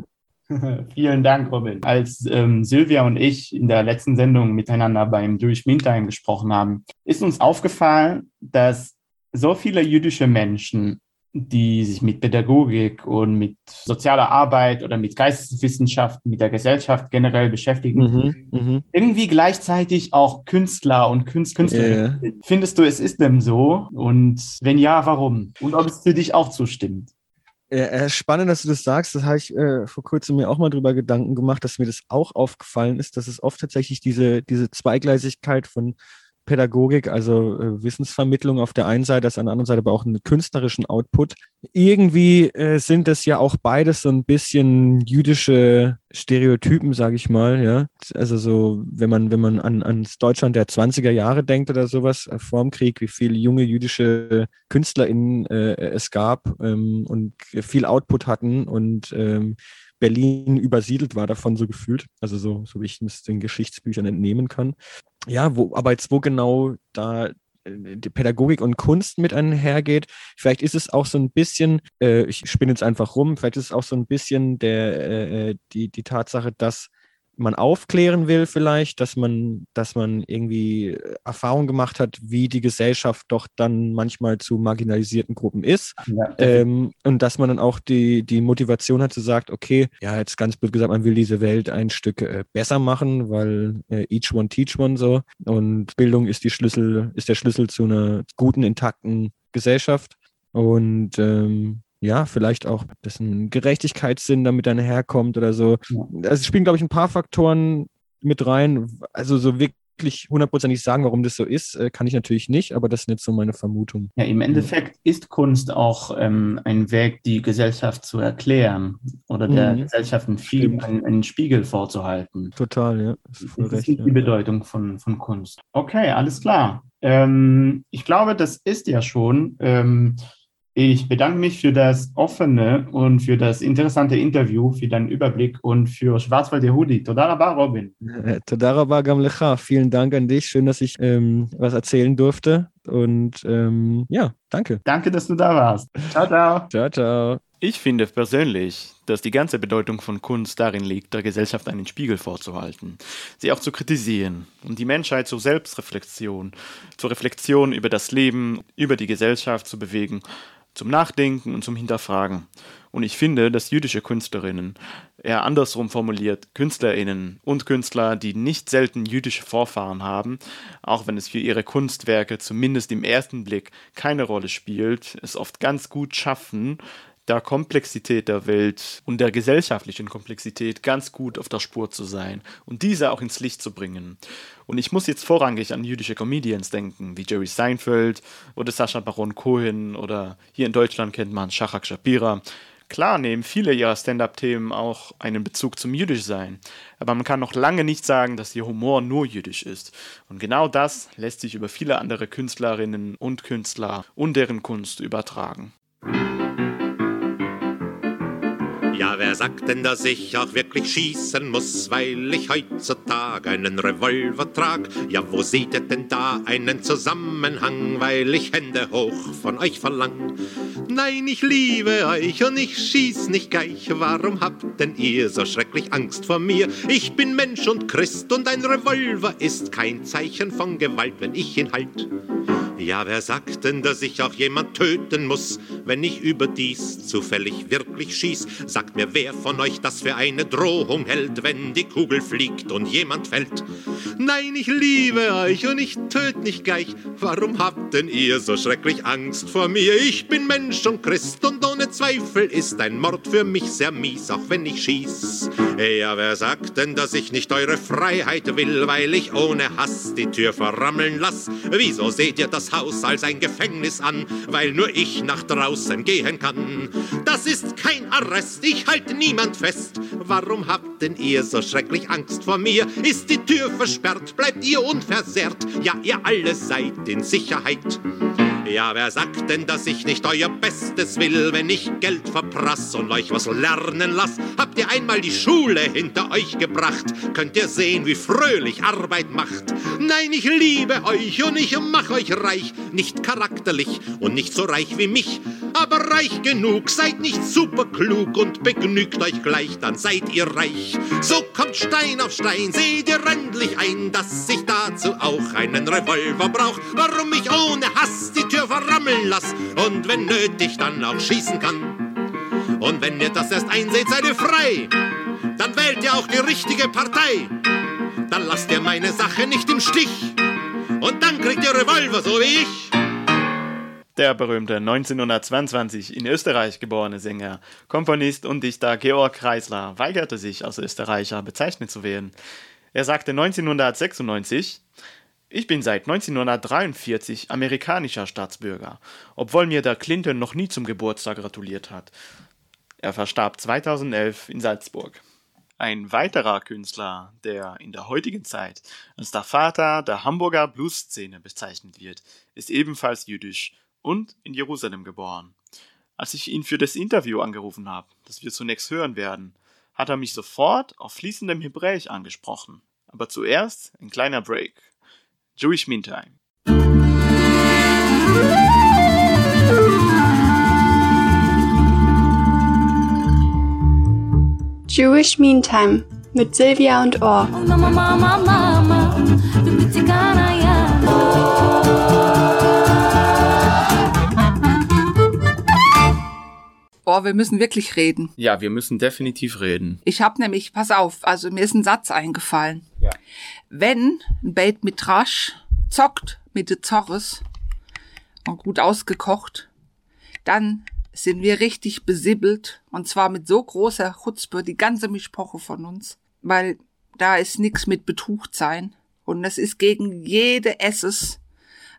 Vielen Dank, Robin. Als ähm, Silvia und ich in der letzten Sendung miteinander beim Jewish Meantime gesprochen haben, ist uns aufgefallen, dass so viele jüdische Menschen, die sich mit Pädagogik und mit sozialer Arbeit oder mit Geisteswissenschaften, mit der Gesellschaft generell beschäftigen, Mhm, mhm. irgendwie gleichzeitig auch Künstler und Künst Künstlerinnen sind. Findest du, es ist dem so? Und wenn ja, warum? Und ob es für dich auch zustimmt? Ja, äh, spannend, dass du das sagst. Das habe ich äh, vor kurzem mir auch mal drüber Gedanken gemacht, dass mir das auch aufgefallen ist, dass es oft tatsächlich diese, diese Zweigleisigkeit von Pädagogik, also äh, Wissensvermittlung auf der einen Seite, auf der anderen Seite aber auch einen künstlerischen Output. Irgendwie äh, sind das ja auch beides so ein bisschen jüdische Stereotypen, sage ich mal, ja. Also so, wenn man, wenn man an, ans Deutschland der 20er Jahre denkt oder sowas, äh, vorm Krieg, wie viele junge jüdische KünstlerInnen äh, es gab ähm, und viel Output hatten und ähm, Berlin übersiedelt war davon so gefühlt. Also so, so wie ich es den Geschichtsbüchern entnehmen kann. Ja, wo, aber jetzt wo genau da äh, die Pädagogik und Kunst mit einhergeht. Vielleicht ist es auch so ein bisschen, äh, ich spinne jetzt einfach rum, vielleicht ist es auch so ein bisschen der, äh, die, die Tatsache, dass man aufklären will vielleicht, dass man, dass man irgendwie Erfahrung gemacht hat, wie die Gesellschaft doch dann manchmal zu marginalisierten Gruppen ist. Ja, Ähm, und dass man dann auch die, die Motivation hat, zu sagt, okay, ja, jetzt ganz blöd gesagt, man will diese Welt ein Stück äh, besser machen, weil äh, each one teach one so. Und Bildung ist die Schlüssel, ist der Schlüssel zu einer guten, intakten Gesellschaft. Und ähm, ja, vielleicht auch, dass ein Gerechtigkeitssinn damit dann herkommt oder so. Ja. Also es spielen, glaube ich, ein paar Faktoren mit rein. Also so wirklich hundertprozentig sagen, warum das so ist, äh, kann ich natürlich nicht, aber das sind jetzt so meine Vermutungen. Ja, im Endeffekt ist Kunst auch ähm, ein Weg, die Gesellschaft zu erklären oder der Mhm. Gesellschaft einen, Spiegel, einen, einen Spiegel vorzuhalten. Total, ja. Das ist recht, die ja. Bedeutung von, von Kunst. Okay, alles klar. Ähm, ich glaube, das ist ja schon. Ähm, ich bedanke mich für das offene und für das interessante Interview, für deinen Überblick und für Schwarzwald Yehudi. Todaraba, Robin. Äh, Todaraba Gamlecha. Vielen Dank an dich. Schön, dass ich ähm, was erzählen durfte. Und ähm, ja, danke. Danke, dass du da warst. Ciao, ciao. Ciao, ciao. Ich finde persönlich, dass die ganze Bedeutung von Kunst darin liegt, der Gesellschaft einen Spiegel vorzuhalten, sie auch zu kritisieren und die Menschheit zur Selbstreflexion, zur Reflexion über das Leben, über die Gesellschaft zu bewegen, zum Nachdenken und zum Hinterfragen. Und ich finde, dass jüdische Künstlerinnen, eher andersrum formuliert, Künstlerinnen und Künstler, die nicht selten jüdische Vorfahren haben, auch wenn es für ihre Kunstwerke zumindest im ersten Blick keine Rolle spielt, es oft ganz gut schaffen, der Komplexität der Welt und der gesellschaftlichen Komplexität ganz gut auf der Spur zu sein und diese auch ins Licht zu bringen. Und ich muss jetzt vorrangig an jüdische Comedians denken, wie Jerry Seinfeld oder Sascha Baron Cohen oder hier in Deutschland kennt man Shachak Shapira. Klar nehmen viele ihrer Stand-up-Themen auch einen Bezug zum Jüdischsein, aber man kann noch lange nicht sagen, dass ihr Humor nur jüdisch ist. Und genau das lässt sich über viele andere Künstlerinnen und Künstler und deren Kunst übertragen. Ja, wer sagt denn, dass ich auch wirklich schießen muss, weil ich heutzutage einen Revolver trag? Ja, wo seht ihr denn da einen Zusammenhang, weil ich Hände hoch von euch verlang? Nein, ich liebe euch und ich schieß nicht gleich. Warum habt denn ihr so schrecklich Angst vor mir? Ich bin Mensch und Christ und ein Revolver ist kein Zeichen von Gewalt, wenn ich ihn halt. Ja, wer sagt denn, dass ich auch jemand töten muss, wenn ich überdies zufällig wirklich schieß? Sagt mir, wer von euch das für eine Drohung hält, wenn die Kugel fliegt und jemand fällt? Nein, ich liebe euch und ich töte nicht gleich. Warum habt denn ihr so schrecklich Angst vor mir? Ich bin Mensch und Christ und ohne Zweifel ist ein Mord für mich sehr mies, auch wenn ich schieß. Ja, wer sagt denn, dass ich nicht eure Freiheit will, weil ich ohne Hass die Tür verrammeln lass? Wieso seht ihr das Haus als ein Gefängnis an, weil nur ich nach draußen gehen kann? Das ist kein Arrest, ich halte niemand fest. Warum habt denn ihr so schrecklich Angst vor mir? Ist die Tür versperrt, bleibt ihr unversehrt? Ja, ihr alle seid in Sicherheit. Ja, wer sagt denn, dass ich nicht euer Bestes will, wenn ich Geld verprass und euch was lernen lass? Habt ihr einmal die Schule hinter euch gebracht? Könnt ihr sehen, wie fröhlich Arbeit macht? Nein, ich liebe euch und ich mach euch reich. Nicht charakterlich und nicht so reich wie mich, aber reich genug. Seid nicht super klug und begnügt euch gleich, dann seid ihr reich. So kommt Stein auf Stein, seht ihr endlich ein, dass ich dazu auch einen Revolver brauch. Warum ich ohne Hass die Tür verrammeln lass und wenn nötig dann auch schießen kann. Und wenn ihr das erst einseht, seid ihr frei. Dann wählt ihr auch die richtige Partei. Dann lasst ihr meine Sache nicht im Stich. Und dann kriegt ihr Revolver, so wie ich. Der berühmte 1922 in Österreich geborene Sänger, Komponist und Dichter Georg Kreisler weigerte sich, als Österreicher bezeichnet zu werden. Er sagte 1996, ich bin seit 1943 amerikanischer Staatsbürger, obwohl mir der Clinton noch nie zum Geburtstag gratuliert hat. Er verstarb 2011 in Salzburg. Ein weiterer Künstler, der in der heutigen Zeit als der Vater der Hamburger Bluesszene bezeichnet wird, ist ebenfalls jüdisch und in Jerusalem geboren. Als ich ihn für das Interview angerufen habe, das wir zunächst hören werden, hat er mich sofort auf fließendem Hebräisch angesprochen. Aber zuerst ein kleiner Break. Jewish Meantime. Jewish Meantime mit Silvia und Ohr. Oh, wir müssen wirklich reden. Ja, wir müssen definitiv reden. Ich habe nämlich, pass auf, also mir ist ein Satz eingefallen. Ja. Wenn ein Bait mit Rasch zockt mit de Zorres und gut ausgekocht, dann sind wir richtig besibbelt und zwar mit so großer Chutzpe, die ganze Mischpoche von uns, weil da ist nix mit Betucht sein und es ist gegen jede Esses,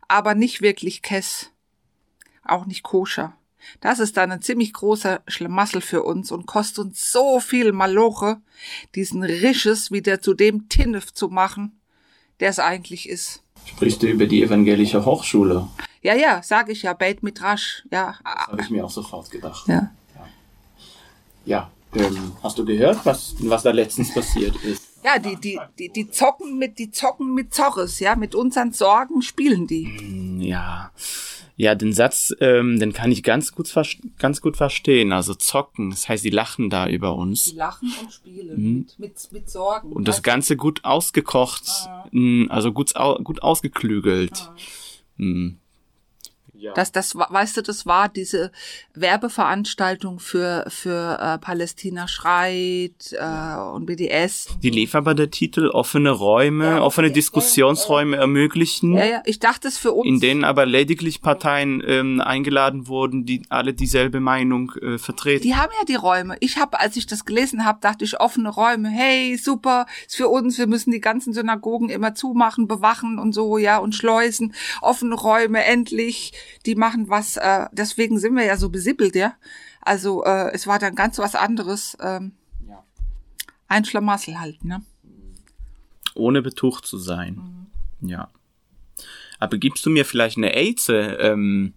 aber nicht wirklich Kess, auch nicht koscher. Das ist dann ein ziemlich großer Schlamassel für uns und kostet uns so viel Maloche, diesen Risches wieder zu dem Tinnef zu machen, der es eigentlich ist. Sprichst du über die evangelische Hochschule? Ja, ja, sag ich ja, Beit Midrash. Ja, Das habe ich mir auch sofort gedacht. ja. Ja, ähm, hast du gehört, was, was da letztens passiert ist? Ja, die, die, die, die zocken mit, die zocken mit Zorres, ja, mit unseren Sorgen spielen die. Ja, ja, den Satz, ähm, den kann ich ganz gut, ganz gut verstehen. Also zocken, das heißt, die lachen da über Die uns. lachen und spielen Mhm. mit, mit, mit Sorgen. Und das Weißt Ganze gut ausgekocht, mh, also gut, gut ausgeklügelt. Mhm. Das, das, wa- weißt du, das war diese Werbeveranstaltung für, für äh, Palästina schreit äh, und BDS. Die lief aber der Titel offene Räume, offene Diskussionsräume ermöglichen. Ja, ja, ich dachte es für uns. in denen aber lediglich Parteien ähm, eingeladen wurden, die alle dieselbe Meinung äh, vertreten. Die haben ja die Räume. Ich habe, als ich das gelesen habe, dachte ich, offene Räume, hey, super, ist für uns, wir müssen die ganzen Synagogen immer zumachen, bewachen und so, ja, und schleusen. Offene Räume, endlich, die machen was, äh, deswegen sind wir ja so besippelt, ja. Also äh, es war dann ganz was anderes. Ähm, Ein Schlamassel halt, ne? ohne betucht zu sein. Ja. Aber gibst du mir vielleicht eine Aize, ähm,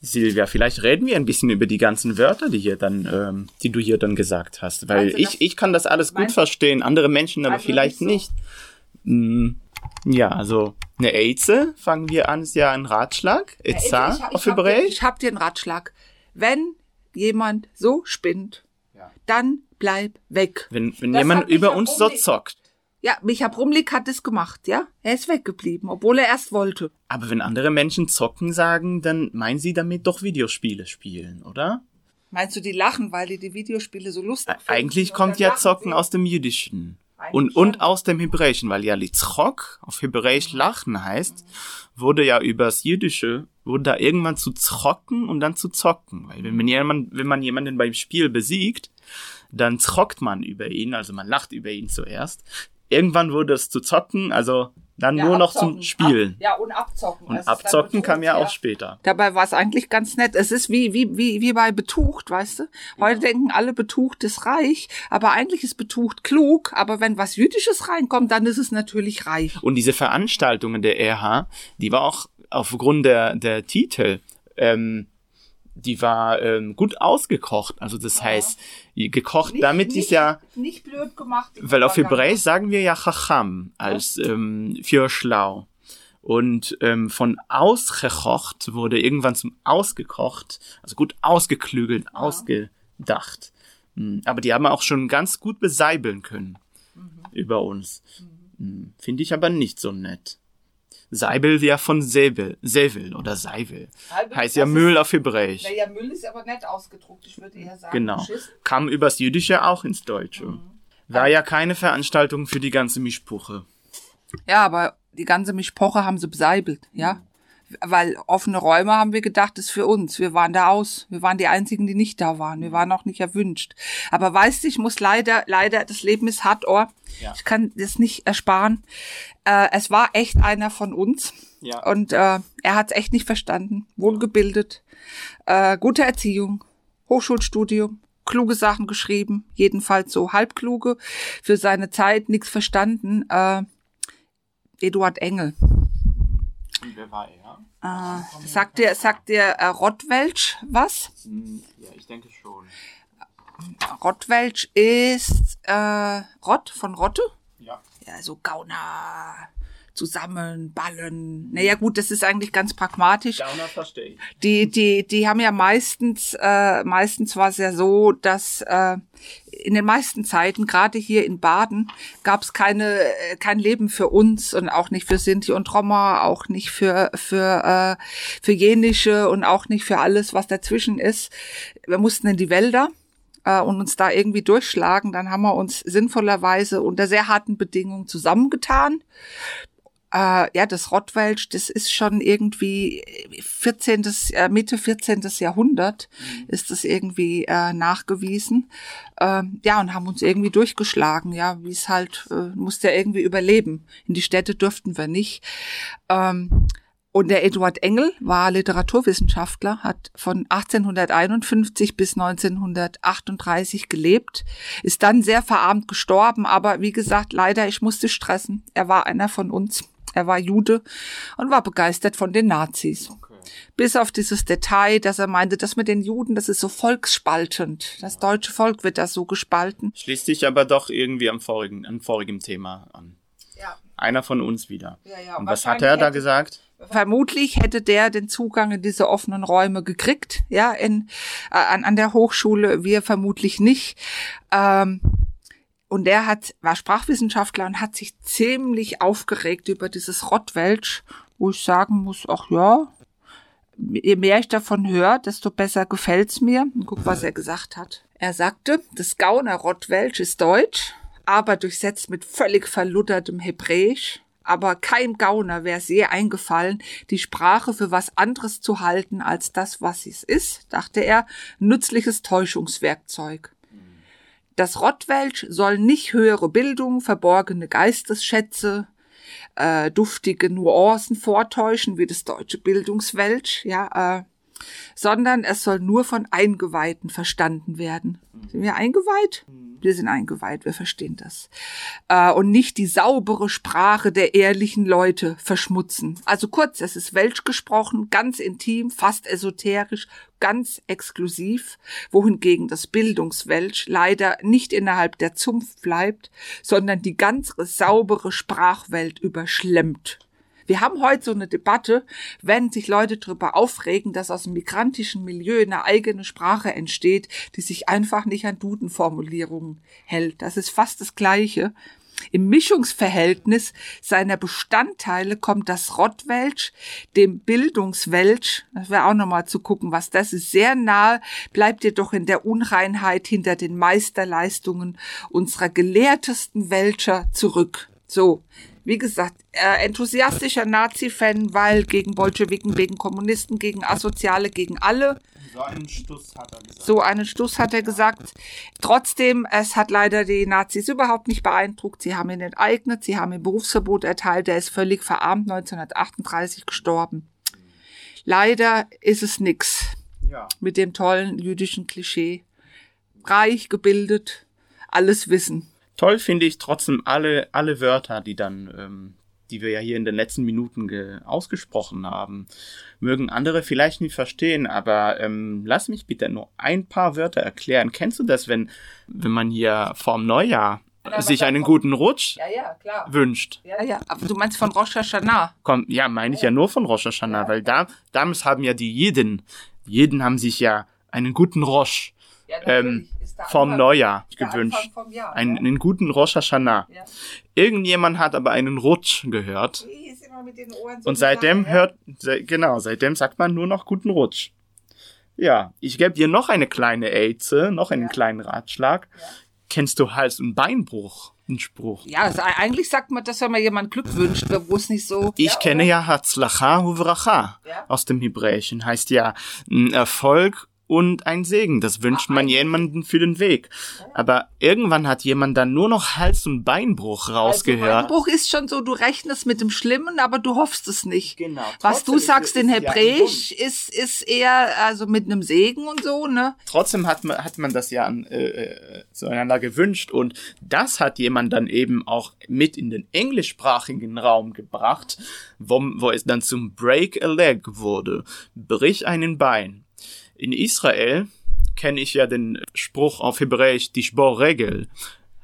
Silvia? Vielleicht reden wir ein bisschen über die ganzen Wörter, die hier dann, ähm, die du hier dann gesagt hast, weil das- ich ich kann das alles gut verstehen, andere Menschen aber du vielleicht nicht nicht. Mm, Ja, also eine Aize, fangen wir an, ist ja ein Ratschlag. Etza ich, auf ich, hab dir, Hebräisch. ich hab dir einen Ratschlag. Wenn jemand so spinnt, dann bleib weg. Wenn, wenn Das jemand über ja uns so zockt. Ja, Micha Brumlik hat es gemacht, ja? Er ist weggeblieben, obwohl er erst wollte. Aber wenn andere Menschen zocken sagen, dann meinen sie damit doch Videospiele spielen, oder? Meinst du, die lachen, weil die die Videospiele so lustig finden? Eigentlich kommt ja Zocken sie? aus dem Jüdischen. Und, und aus dem Hebräischen, weil ja Litzchok auf Hebräisch lachen heißt, wurde ja übers Jüdische, wurde da irgendwann zu zocken und dann zu zocken. Weil wenn man, jemand, wenn man jemanden beim Spiel besiegt, dann zockt man über ihn, also man lacht über ihn zuerst. Irgendwann wurde es zu zocken, also dann Ja, nur noch abzocken. zum Spielen. Ab, ja, und abzocken. Und Das abzocken kam ja auch später. Dabei war es eigentlich ganz nett. Es ist wie, wie, wie, wie bei Betucht, weißt du? Heute denken alle, Betucht ist reich, aber eigentlich ist Betucht klug. Aber wenn was Jüdisches reinkommt, dann ist es natürlich reich. Und diese Veranstaltungen der RH, die war auch aufgrund der, der Titel, ähm, die war ähm, gut ausgekocht. Also das heißt, gekocht, damit ist ja, Nicht blöd gemacht. weil auf Hebräisch sagen wir ja Chacham als ähm, für schlau. Und ähm, von ausgekocht wurde irgendwann zum ausgekocht, also gut ausgeklügelt, ausgedacht. Mm, Aber die haben auch schon ganz gut beseibeln können über uns. Mm, Finde ich aber nicht so nett. Seibel ja von Säbel, Sävel oder Seivel. Seibel, Heißt ja das Müll ist- auf Hebräisch. Naja, Müll ist aber nett ausgedruckt. Ich würde eher sagen, Genau. Schiss. Kam übers Jüdische auch ins Deutsche. War ja keine Veranstaltung für die ganze Mischpuche. Ja, aber die ganze Mischpoche haben sie beseibelt, ja. Weil offene Räume haben wir gedacht, ist für uns. Wir waren da aus. Wir waren die einzigen, die nicht da waren. Wir waren auch nicht erwünscht. Aber weißt du, ich muss leider, leider, das Leben ist hart, oh. Ich kann das nicht ersparen. Äh, es war echt einer von uns. Ja. Und äh, er hat es echt nicht verstanden. Wohlgebildet, äh, gute Erziehung, Hochschulstudium, kluge Sachen geschrieben, jedenfalls so halbkluge, für seine Zeit nichts verstanden. Äh, Eduard Engel. Wer war er? Äh, sagt dir, sagt dir äh, Rottwelsch was? Ja, ich denke schon. Rottwelsch ist äh, Rott von Rotte? Ja. Ja, so Gauner, zusammen, ballen. Naja gut, das ist eigentlich ganz pragmatisch. Gauner verstehe ich. Die, die, die haben ja meistens, äh, meistens war es ja so, dass äh, in den meisten Zeiten, gerade hier in Baden, gab es keine, äh, kein Leben für uns und auch nicht für Sinti und Roma, auch nicht für, für, äh, für Jenische und auch nicht für alles, was dazwischen ist. Wir mussten in die Wälder äh, und uns da irgendwie durchschlagen. Dann haben wir uns sinnvollerweise unter sehr harten Bedingungen zusammengetan. Äh, ja, das Rottwelsch, das ist schon irgendwie 14. Äh, Mitte 14. Jahrhundert ist das irgendwie äh, nachgewiesen. Ähm, ja, und haben uns irgendwie durchgeschlagen, ja, wie es halt, äh, musste ja irgendwie überleben. In die Städte durften wir nicht. Ähm, und der Eduard Engel war Literaturwissenschaftler, hat von 1851 bis 1938 gelebt, ist dann sehr verarmt gestorben, aber wie gesagt, leider, ich musste stressen. Er war einer von uns. Er war Jude und war begeistert von den Nazis. Bis auf dieses Detail, dass er meinte, das mit den Juden, das ist so volksspaltend. Das deutsche Volk wird da so gespalten. Schließt sich aber doch irgendwie am vorigen, am vorigen Thema an. Ja. Einer von uns wieder. Ja, ja, Und was hat er da gesagt? Vermutlich hätte der den Zugang in diese offenen Räume gekriegt, ja, in, äh, an, an der Hochschule, wir vermutlich nicht. Ähm, und der hat, war Sprachwissenschaftler und hat sich ziemlich aufgeregt über dieses Rottwelsch, wo ich sagen muss, ach ja, je mehr ich davon höre, desto besser gefällt's mir. Und guck, was er gesagt hat. Er sagte, das Gauner Rottwelsch ist Deutsch, aber durchsetzt mit völlig verluttertem Hebräisch. Aber kein Gauner wäre sehr eingefallen, die Sprache für was anderes zu halten als das, was es ist, dachte er, nützliches Täuschungswerkzeug. Das Rottwelsch soll nicht höhere Bildung, verborgene Geistesschätze, äh, duftige Nuancen vortäuschen wie das deutsche Bildungswelsch, ja, äh, sondern es soll nur von Eingeweihten verstanden werden. Sind wir eingeweiht? Wir sind eingeweiht, wir verstehen das. Äh, und nicht die saubere Sprache der ehrlichen Leute verschmutzen. Also kurz, es ist Welsch gesprochen, ganz intim, fast esoterisch, ganz exklusiv, wohingegen das Bildungswelsch leider nicht innerhalb der Zunft bleibt, sondern die ganze saubere Sprachwelt überschlemmt. Wir haben heute so eine Debatte, wenn sich Leute darüber aufregen, dass aus dem migrantischen Milieu eine eigene Sprache entsteht, die sich einfach nicht an Dudenformulierungen hält. Das ist fast das Gleiche. Im Mischungsverhältnis seiner Bestandteile kommt das Rottwelsch dem Bildungswelsch, das wäre auch nochmal zu gucken, was das ist, sehr nahe, bleibt jedoch in der Unreinheit hinter den Meisterleistungen unserer gelehrtesten Welscher zurück. So, wie gesagt, äh, enthusiastischer Nazi-Fan, weil gegen Bolschewiken, gegen Kommunisten, gegen Asoziale, gegen alle. So einen Stuss hat er gesagt. So einen Stuss hat er gesagt. Trotzdem, es hat leider die Nazis überhaupt nicht beeindruckt. Sie haben ihn enteignet, sie haben ihm Berufsverbot erteilt. Er ist völlig verarmt, 1938 gestorben. Leider ist es nix Ja. mit dem tollen jüdischen Klischee. Reich, gebildet, alles wissen. Toll finde ich trotzdem alle, alle Wörter, die dann, ähm, die wir ja hier in den letzten Minuten ge ausgesprochen haben. Mögen andere vielleicht nicht verstehen, aber ähm, lass mich bitte nur ein paar Wörter erklären. Kennst du das, wenn, wenn man hier vorm Neujahr sich einen guten Rutsch Ja, ja, klar. wünscht? Ja, ja, aber du meinst von Rosh Hashanah. Komm, ja, meine ich ja nur von Rosh Hashanah, weil da, damals haben ja die Jeden, die Jeden haben sich ja einen guten Rosh Ja, ähm, vom Anfang- Neujahr gewünscht. Vom Jahr, Einen, ja. einen guten Rosh Hashanah. Ja. Irgendjemand hat aber einen Rutsch gehört. So Und seitdem gesagt, ja. hört, se, genau, seitdem sagt man nur noch guten Rutsch. Ja, ich gebe dir noch eine kleine Aize, noch einen kleinen Ratschlag. Kennst du Hals- und Beinbruch? Ein Spruch. Ja, also eigentlich sagt man das, wenn man jemand Glück wünscht, wo es nicht so. Ich ja, kenne oder? ja Hatzlacha Uvracha Ja. aus dem Hebräischen. Heißt ja Erfolg und ein Segen. Das wünscht man jemandem für den Weg. Aber irgendwann hat jemand dann nur noch Hals- und Beinbruch rausgehört. Beinbruch ist schon so, du rechnest mit dem Schlimmen, aber du hoffst es nicht. Genau. Was du sagst in ist ja Hebräisch ist, ist eher also mit einem Segen und so, ne? trotzdem hat man, hat man das ja an, äh, äh, zueinander gewünscht und das hat jemand dann eben auch mit in den englischsprachigen Raum gebracht, wo, wo es dann zum Break a Leg wurde. Brich einen Bein. In Israel kenne ich ja den Spruch auf Hebräisch, die Regel,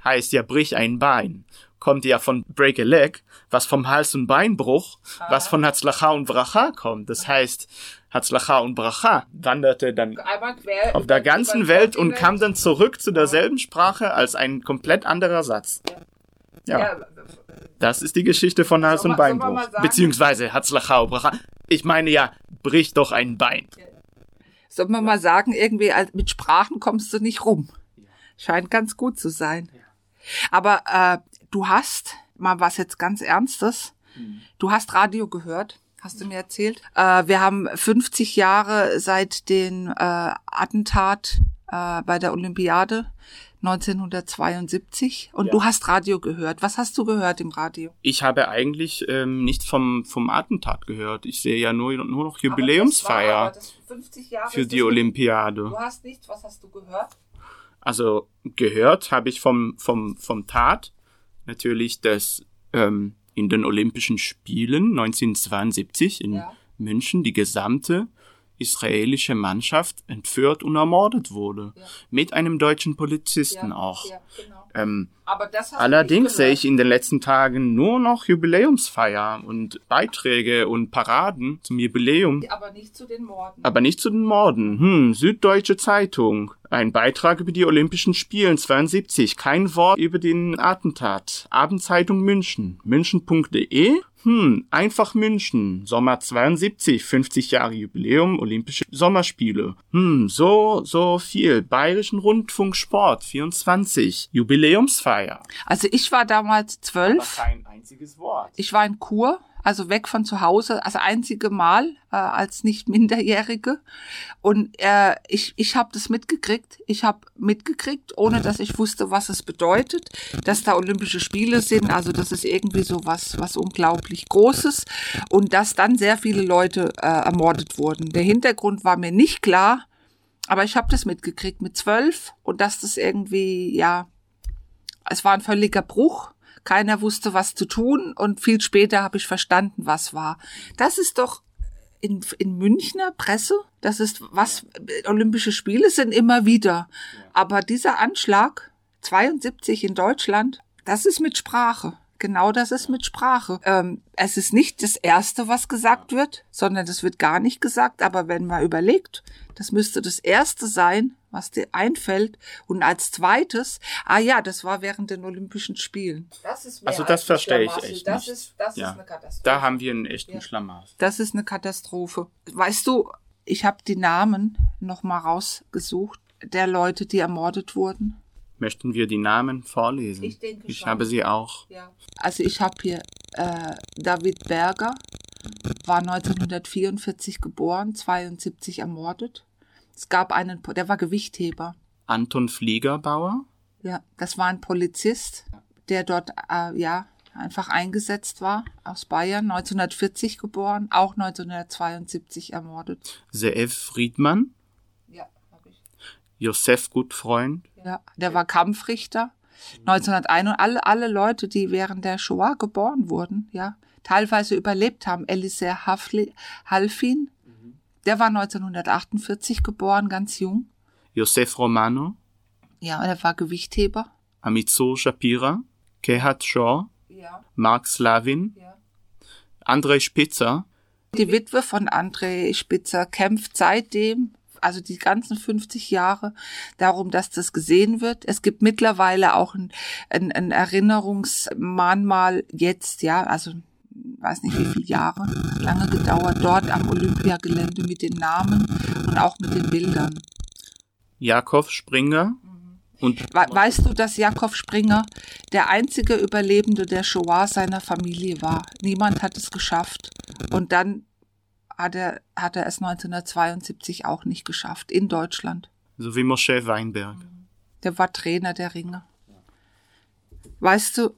heißt ja brich ein Bein. Kommt ja von Break a Leg, was vom Hals- und Beinbruch, was von Hatzlacha und Bracha kommt. Das heißt, Hatzlacha und Bracha wanderte dann auf der ganzen Welt und kam dann zurück zu derselben Sprache als ein komplett anderer Satz. Ja, Ja, das ist die Geschichte von Hals- und Beinbruch. Beziehungsweise Hatzlacha und Bracha. Ich meine ja, brich doch ein Bein. Soll man mal sagen, irgendwie mit Sprachen kommst du nicht rum. Scheint ganz gut zu sein. Aber äh, du hast, mal was jetzt ganz Ernstes, du hast Radio gehört, hast du mir erzählt. Äh, wir haben 50 Jahre seit den äh, Attentat äh, bei der Olympiade 1972 und du hast Radio gehört. Was hast du gehört im Radio? Ich habe eigentlich ähm, nichts vom, vom Attentat gehört. Ich sehe ja nur, nur noch Jubiläumsfeier für die Olympiade. Du hast nichts, was hast du gehört? Also gehört habe ich vom, vom, vom Tat natürlich, dass ähm, in den Olympischen Spielen 1972 in Ja. München die gesamte israelische Mannschaft entführt und ermordet wurde. Mit einem deutschen Polizisten auch. genau. Ähm, allerdings sehe ich in den letzten Tagen nur noch Jubiläumsfeier und Beiträge und Paraden zum Jubiläum. Aber nicht zu den Morden. Aber nicht zu den Morden. Hm, Süddeutsche Zeitung. Ein Beitrag über die Olympischen Spielen 72. Kein Wort über den Attentat. Abendzeitung München. München.de. Hm, einfach München. Sommer 72. 50 Jahre Jubiläum. Olympische Sommerspiele. Hm, so, so viel. Bayerischen Rundfunk Sport 24. Jubiläumsfeier. Also ich war damals zwölf. kein einziges Wort. Ich war in Kur, also weg von zu Hause, also einzige Mal äh, als nicht Minderjährige. Und äh, ich, ich habe das mitgekriegt. Ich habe mitgekriegt, ohne dass ich wusste, was es bedeutet, dass da Olympische Spiele sind. Also das ist irgendwie so was, was unglaublich Großes. Und dass dann sehr viele Leute äh, ermordet wurden. Der Hintergrund war mir nicht klar, aber ich habe das mitgekriegt mit zwölf und dass das irgendwie, ja, es war ein völliger Bruch. Keiner wusste, was zu tun und viel später habe ich verstanden, was war. Das ist doch in, in Münchner Presse, das ist was, Olympische Spiele sind immer wieder. Aber dieser Anschlag, 72 in Deutschland, das ist mit Sprache. Genau das ist mit Sprache. Ähm, es ist nicht das Erste, was gesagt wird, sondern das wird gar nicht gesagt. Aber wenn man überlegt, das müsste das Erste sein, was dir einfällt. Und als zweites, ah ja, das war während den Olympischen Spielen. Das ist mehr Also als das verstehe ich echt Das nicht. ist, das Ja. ist eine Katastrophe. Da haben wir einen echten Ja. Schlamassel. Das ist eine Katastrophe. Weißt du, ich habe die Namen noch mal rausgesucht der Leute, die ermordet wurden. Möchten wir die Namen vorlesen? Ich denke Ich schon. habe sie auch. Ja. Also ich habe hier äh, David Berger, war 1944 geboren, 72 ermordet. Es gab einen, Po- der war Gewichtheber. Anton Fliegerbauer. Ja, das war ein Polizist, der dort äh, ja einfach eingesetzt war aus Bayern, 1940 geboren, auch 1972 ermordet. Zeev Friedmann. Josef Gutfreund. Ja, der war Kampfrichter. 1901 und alle, alle Leute, die während der Shoah geboren wurden, ja, teilweise überlebt haben. Hafli- Halfin, der war 1948 geboren, ganz jung. Josef Romano. Ja, und er war Gewichtheber. Amizo Shapira. Kehat Shaw. Ja. Mark Slavin. Ja. Andrei Spitzer. Die Witwe von André Spitzer kämpft seitdem, also die ganzen 50 Jahre, darum, dass das gesehen wird. Es gibt mittlerweile auch ein, ein, ein Erinnerungsmahnmal jetzt, ja, also weiß nicht wie viele Jahre, lange gedauert, dort am Olympiagelände mit den Namen und auch mit den Bildern. Jakob Springer. Und We weißt du, dass Jakob Springer der einzige Überlebende der Shoah seiner Familie war? Niemand hat es geschafft. Und dann hat er, hat er es 1972 auch nicht geschafft, in Deutschland. sowie Moshe Weinberg. Der war Trainer der Ringe. Weißt du,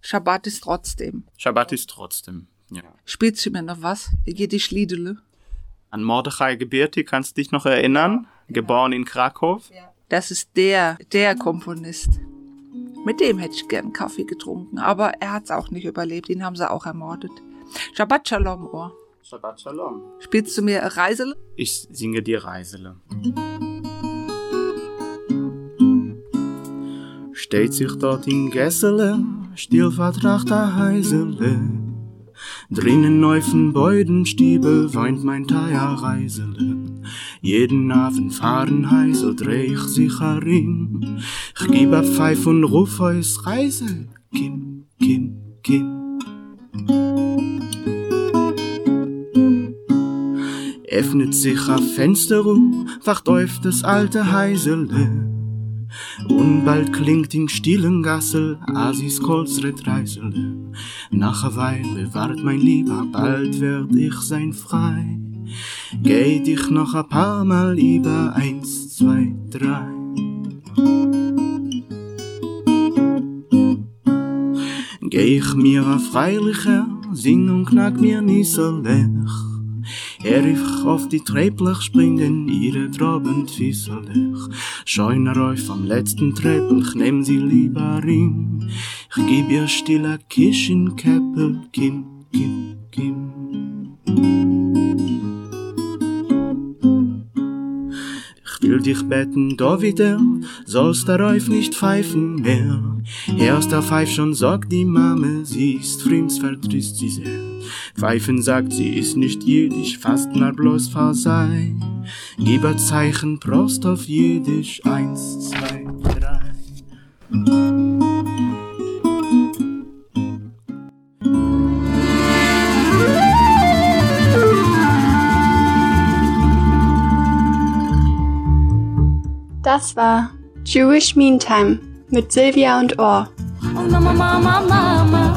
Schabbat ist trotzdem. Shabbat ist trotzdem. Ja. Spielst du mir noch was? Jiddisch Liedele? An Mordechai Gebirti kannst du dich noch erinnern? Geboren in Krakow. Das ist der, der Komponist. Mit dem hätte ich gern Kaffee getrunken, aber er hat's auch nicht überlebt. Ihn haben sie auch ermordet. Shabbat Shalom, Ohr. Shabbat Shalom. Spielst du mir Reisele? Ich singe dir Reisele. Steht sich dort in Gessele, still vertracht a Heisele. Drinnen neufen Beudenstiebel weint mein Teier Reisele. Jeden Abend fahren heiß, so dreh ich sich herin. Ich gib a Pfeif und ruf eus Reisel, Kim, Kim, Kim. Öffnet sich ein Fenster um, wacht auf das alte Heisele. Und bald klingt in stillen Gassel Asis Kolzret Reisele. Nach a Weile wart mein Lieber, bald werd ich sein frei. Geh dich noch a paar Mal über eins, zwei, drei. Geh ich mir a freilicher, sing und knack mir nie so lech. Er auf die Trepplich springen, ihre drobend Fisselech. Scheuner auf am letzten Treppel, ich nehm sie lieber in. Ich geb ihr stiller Kischen, Käppe, Kim, Kim, Kim. Will dich betten, da wieder, sollst darauf nicht pfeifen mehr. Erst Pfeif schon sagt die Mame, sie ist fremds, verdrießt sie sehr. Pfeifen sagt, sie ist nicht jiddisch, fast mal bloß Versei. Gib ein Zeichen, Prost auf Jiddisch, eins, zwei, drei. Das war Jewish Meantime mit Silvia und Ohr. Oh mama mama mama,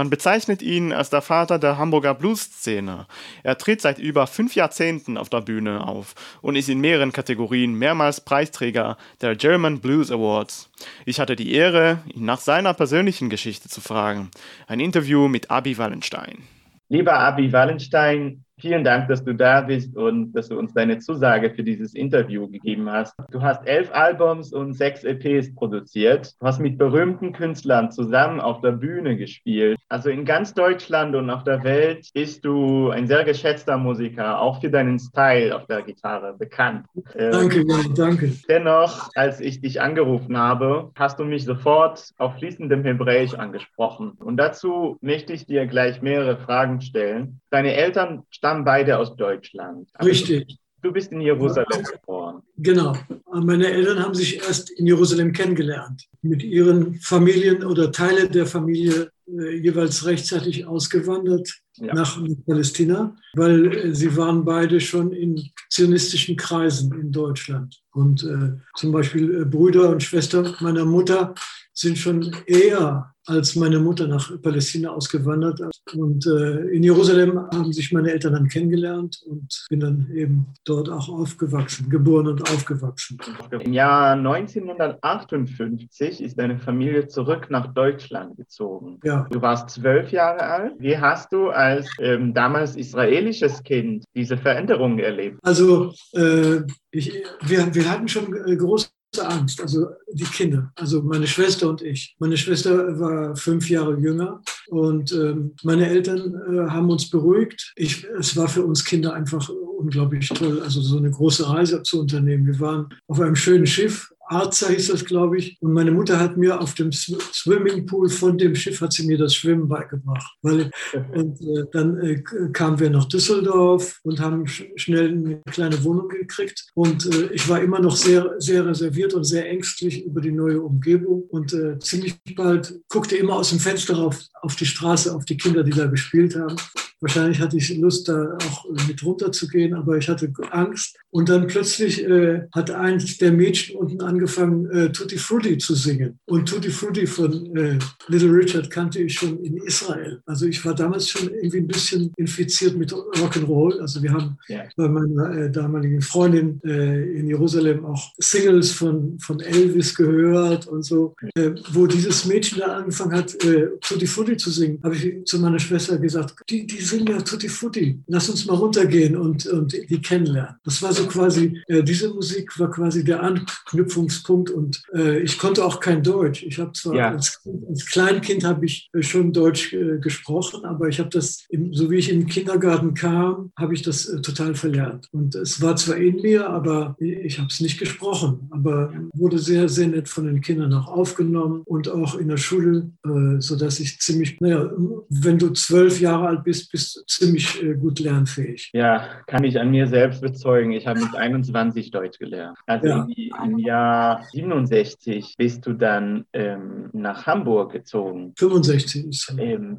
Man bezeichnet ihn als der Vater der Hamburger Blues-Szene. Er tritt seit über fünf Jahrzehnten auf der Bühne auf und ist in mehreren Kategorien mehrmals Preisträger der German Blues Awards. Ich hatte die Ehre, ihn nach seiner persönlichen Geschichte zu fragen. Ein Interview mit Abi Wallenstein. Lieber Abi Wallenstein, vielen Dank, dass du da bist und dass du uns deine Zusage für dieses Interview gegeben hast. Du hast elf Albums und sechs EPs produziert. Du hast mit berühmten Künstlern zusammen auf der Bühne gespielt. Also in ganz Deutschland und auf der Welt bist du ein sehr geschätzter Musiker, auch für deinen Style auf der Gitarre bekannt. Ähm, Danke, ja, danke. Dennoch, als ich dich angerufen habe, hast du mich sofort auf fließendem Hebräisch angesprochen. Und dazu möchte ich dir gleich mehrere Fragen stellen. Deine Eltern stammen beide aus Deutschland. Aber Richtig. Du bist in Jerusalem geboren. Genau. Meine Eltern haben sich erst in Jerusalem kennengelernt. Mit ihren Familien oder Teile der Familie äh, jeweils rechtzeitig ausgewandert Ja. nach Palästina, weil äh, sie waren beide schon in zionistischen Kreisen in Deutschland. Und äh, zum Beispiel äh, Brüder und Schwester meiner Mutter sind schon eher als meine Mutter nach Palästina ausgewandert. Und äh, in Jerusalem haben sich meine Eltern dann kennengelernt und bin dann eben dort auch aufgewachsen, geboren und aufgewachsen. Im Jahr 1958 ist deine Familie zurück nach Deutschland gezogen. Ja. Du warst zwölf Jahre alt. Wie hast du als ähm, damals israelisches Kind diese Veränderung erlebt? Also äh, ich, wir, wir hatten schon äh, große Angst, also die Kinder, also meine Schwester und ich. Meine Schwester war fünf Jahre jünger und ähm, meine Eltern äh, haben uns beruhigt. Ich, es war für uns Kinder einfach unglaublich toll, also so eine große Reise zu unternehmen. Wir waren auf einem schönen Schiff. Arza hieß das, glaube ich. Und meine Mutter hat mir auf dem Sw- Swimmingpool von dem Schiff hat sie mir das Schwimmen beigebracht. Weil, und äh, dann äh, kamen wir nach Düsseldorf und haben sch schnell eine kleine Wohnung gekriegt. Und äh, ich war immer noch sehr, sehr reserviert und sehr ängstlich über die neue Umgebung. Und äh, ziemlich bald guckte immer aus dem Fenster auf, auf die Straße, auf die Kinder, die da gespielt haben. Wahrscheinlich hatte ich Lust, da auch mit runterzugehen, aber ich hatte Angst. Und dann plötzlich äh, hat eins der Mädchen unten angefangen, äh, Tutti Frutti zu singen. Und Tutti Frutti von äh, Little Richard kannte ich schon in Israel. Also ich war damals schon irgendwie ein bisschen infiziert mit Rock'n'Roll. Also wir haben Ja. bei meiner äh, damaligen Freundin äh, in Jerusalem auch Singles von, von Elvis gehört und so. Äh, wo dieses Mädchen da angefangen hat, Tutti Frutti zu singen, habe ich zu meiner Schwester gesagt, die, singen ja Tutti Frutti. Lass uns mal runtergehen und, und die kennenlernen. Das war so quasi, äh, diese Musik war quasi der Anknüpfungspunkt und äh, ich konnte auch kein Deutsch. Ich habe zwar Ja. als, als Kleinkind habe ich äh, schon Deutsch äh, gesprochen, aber ich habe das, im, so wie ich in den Kindergarten kam, habe ich das äh, total verlernt. Und es war zwar in mir, aber ich habe es nicht gesprochen. Aber wurde sehr, sehr nett von den Kindern auch aufgenommen und auch in der Schule, äh, sodass ich ziemlich, naja, wenn du zwölf Jahre alt bist, bist du ziemlich äh, gut lernfähig. Ja, kann ich an mir selbst bezeugen. Ich habe mit 21 Deutsch gelernt. Also Ja. im, Jahr 67 bist du dann ähm, nach Hamburg gezogen. 65 ist Ähm,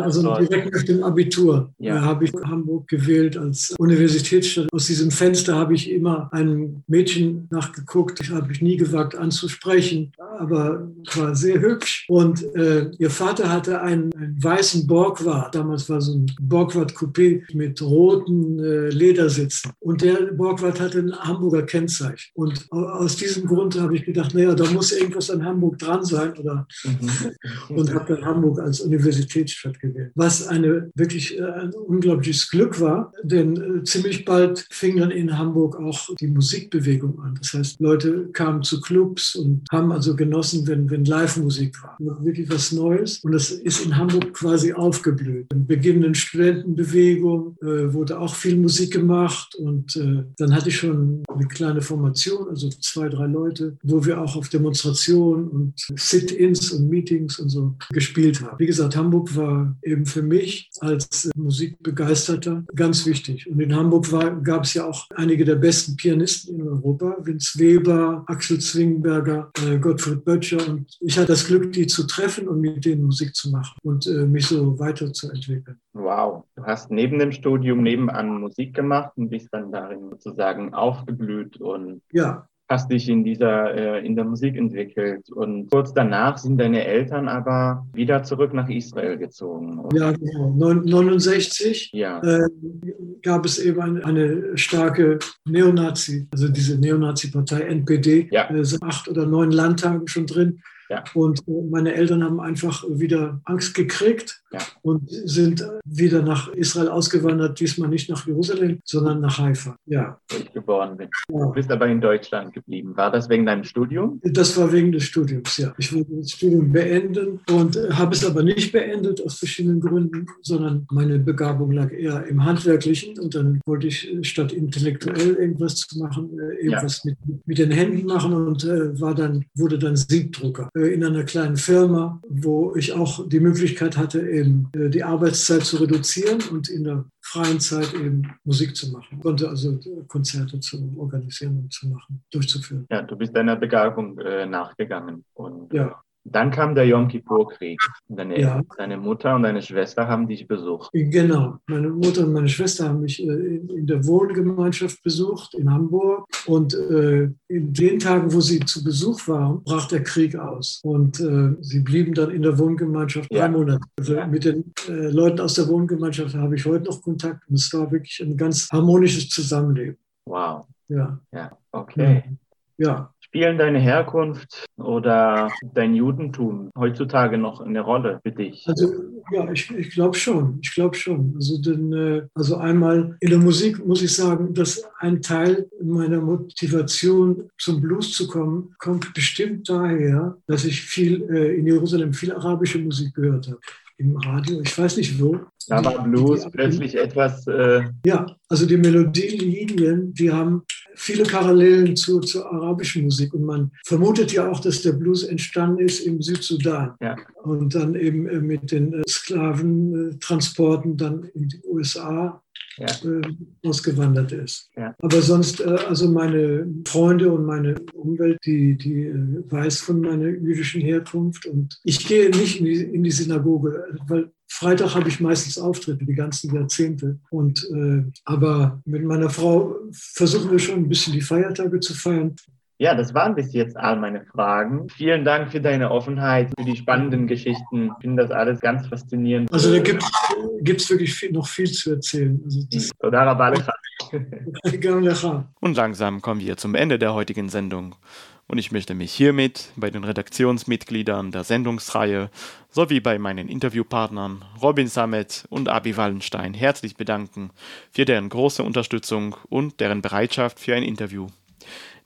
Also direkt nach dem Abitur Ja. habe ich Hamburg gewählt als Universitätsstadt. Aus diesem Fenster habe ich immer einem Mädchen nachgeguckt. Ich habe ich nie gewagt anzusprechen. aber war sehr hübsch. Und äh, ihr Vater hatte einen, einen weißen Borgward. Damals war so ein Borgward-Coupé mit roten äh, Ledersitzen. Und der Borgward hatte ein Hamburger Kennzeichen. Und au- aus diesem Grund habe ich gedacht, naja, da muss irgendwas an Hamburg dran sein. Oder und habe dann Hamburg als Universitätsstadt gewählt. Was eine wirklich äh, ein unglaubliches Glück war, denn äh, ziemlich bald fing dann in Hamburg auch die Musikbewegung an. Das heißt, Leute kamen zu Clubs und haben also genossen, wenn, wenn Live-Musik war. Wirklich was Neues. Und das ist in Hamburg quasi aufgeblüht. In beginnenden Studentenbewegung äh, wurde auch viel Musik gemacht und äh, dann hatte ich schon eine kleine Formation, also zwei, drei Leute, wo wir auch auf Demonstrationen und Sit-ins und Meetings und so gespielt haben. Wie gesagt, Hamburg war eben für mich als äh, Musikbegeisterter ganz wichtig. Und in Hamburg gab es ja auch einige der besten Pianisten in Europa, Vince Weber, Axel Zwingenberger, äh, Gottfried Böttcher. Und ich hatte das Glück, die zu treffen und mit denen Musik zu machen und äh, mich so weiterzuentwickeln. Wow, du hast neben dem Studium nebenan Musik gemacht und bist dann darin sozusagen aufgeblüht und Ja, hast dich in dieser äh, in der Musik entwickelt und kurz danach sind deine Eltern aber wieder zurück nach Israel gezogen. oder? ja, genau. Neun- 69 Ja. äh, gab es eben eine, eine starke Neonazi, also diese Neonazi-Partei NPD, äh, sind acht oder neun Landtagen schon drin. Ja. Und äh, meine Eltern haben einfach wieder Angst gekriegt Ja. und sind wieder nach Israel ausgewandert, diesmal nicht nach Jerusalem, sondern nach Haifa. Ja, wo ich geboren bin. Ja. Du bist aber in Deutschland geblieben. War das wegen deinem Studium? das war wegen des Studiums, ja. Ich wollte das Studium beenden und habe es aber nicht beendet aus verschiedenen Gründen, sondern meine Begabung lag eher im Handwerklichen und dann wollte ich äh, statt intellektuell irgendwas zu machen, äh, irgendwas mit, mit den Händen machen und äh, war dann, wurde dann Siebdrucker in einer kleinen Firma, wo ich auch die Möglichkeit hatte, eben äh, die Arbeitszeit zu reduzieren und in der freien Zeit eben Musik zu machen. Konnte also äh, Konzerte zu organisieren und zu machen, durchzuführen. Ja, du bist deiner Begabung äh, nachgegangen. Und Ja. Dann kam der Yom Kippur-Krieg. Deine, Ja. deine Mutter und deine Schwester haben dich besucht. Genau. Meine Mutter und meine Schwester haben mich äh, in der Wohngemeinschaft besucht in Hamburg. Und äh, in den Tagen, wo sie zu Besuch waren, brach der Krieg aus. Und äh, sie blieben dann in der Wohngemeinschaft drei Ja. Monate. Also mit den Leuten aus der Wohngemeinschaft habe ich heute noch Kontakt. Und es war wirklich ein ganz harmonisches Zusammenleben. Wow. Ja. Ja, okay. Ja. Spielen deine Herkunft oder dein Judentum heutzutage noch eine Rolle für dich? Also ja, ich, ich glaube schon. Ich glaube schon. Also, denn, äh, also einmal in der Musik muss ich sagen, dass ein Teil meiner Motivation zum Blues zu kommen, kommt bestimmt daher, dass ich viel äh, in Jerusalem viel arabische Musik gehört habe. Im Radio, ich weiß nicht wo. Da war Blues plötzlich etwas. Äh, Ja, also die Melodielinien, die haben viele Parallelen zu, zur arabischen Musik. Und man vermutet ja auch, dass der Blues entstanden ist im Südsudan. Ja. Und dann eben äh, mit den äh, Sklaventransporten dann in die USA Ja. äh, ausgewandert ist. Ja. Aber sonst, äh, also meine Freunde und meine Umwelt, die, die äh, weiß von meiner jüdischen Herkunft. Und ich gehe nicht in die, in die Synagoge, weil Freitag habe ich meistens Auftritte, die ganzen Jahrzehnte. Und, äh, aber mit meiner Frau versuchen wir schon ein bisschen die Feiertage zu feiern. Ja, das waren bis jetzt all meine Fragen. Vielen Dank für deine Offenheit, für die spannenden Geschichten. Ich finde das alles ganz faszinierend. Also da gibt es wirklich viel, noch viel zu erzählen. Also das. Und langsam kommen wir zum Ende der heutigen Sendung. Und ich möchte mich hiermit bei den Redaktionsmitgliedern der Sendungsreihe sowie bei meinen Interviewpartnern Robin Samet und Abi Wallenstein herzlich bedanken für deren große Unterstützung und deren Bereitschaft für ein Interview.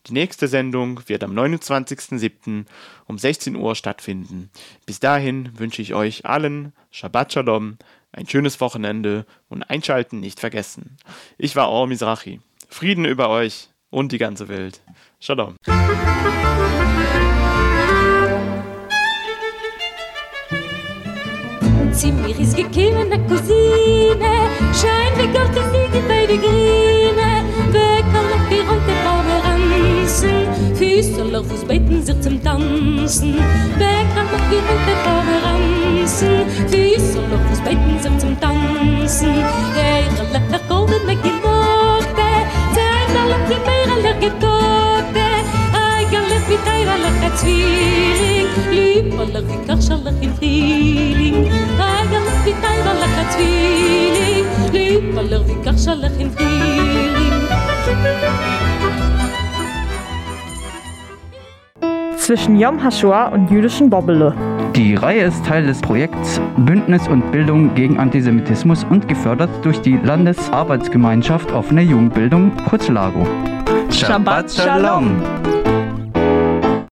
Die nächste Sendung wird am 29.07. um 16 Uhr stattfinden. Bis dahin wünsche ich euch allen Shabbat Shalom, ein schönes Wochenende und Einschalten nicht vergessen. Ich war Or Mizrachi. Frieden über euch und die ganze Welt. Shalom. Zimmer ist gekommen, eine Cousine, schein wie Gott ist die bei wisseloos beten zich zum Tanzen. Wer kann noch die Hände vorne ranzen? Wisseloos beten sich zum Tanzen. Hey, gelukkig golden met die mochte. Zij zal op die meren liggen tote. Eigenlijk wie tijden liggen zwieling. Liepelig wie karschelig in vrieling. Eigenlijk wie tijden liggen zwieling. Liepelig wie karschelig in vrieling. Zwischen Yom HaShoah und jüdischen Bobbele. Die Reihe ist Teil des Projekts Bündnis und Bildung gegen Antisemitismus und gefördert durch die Landesarbeitsgemeinschaft Offene Jugendbildung, kurz LAGO. Shabbat Shalom.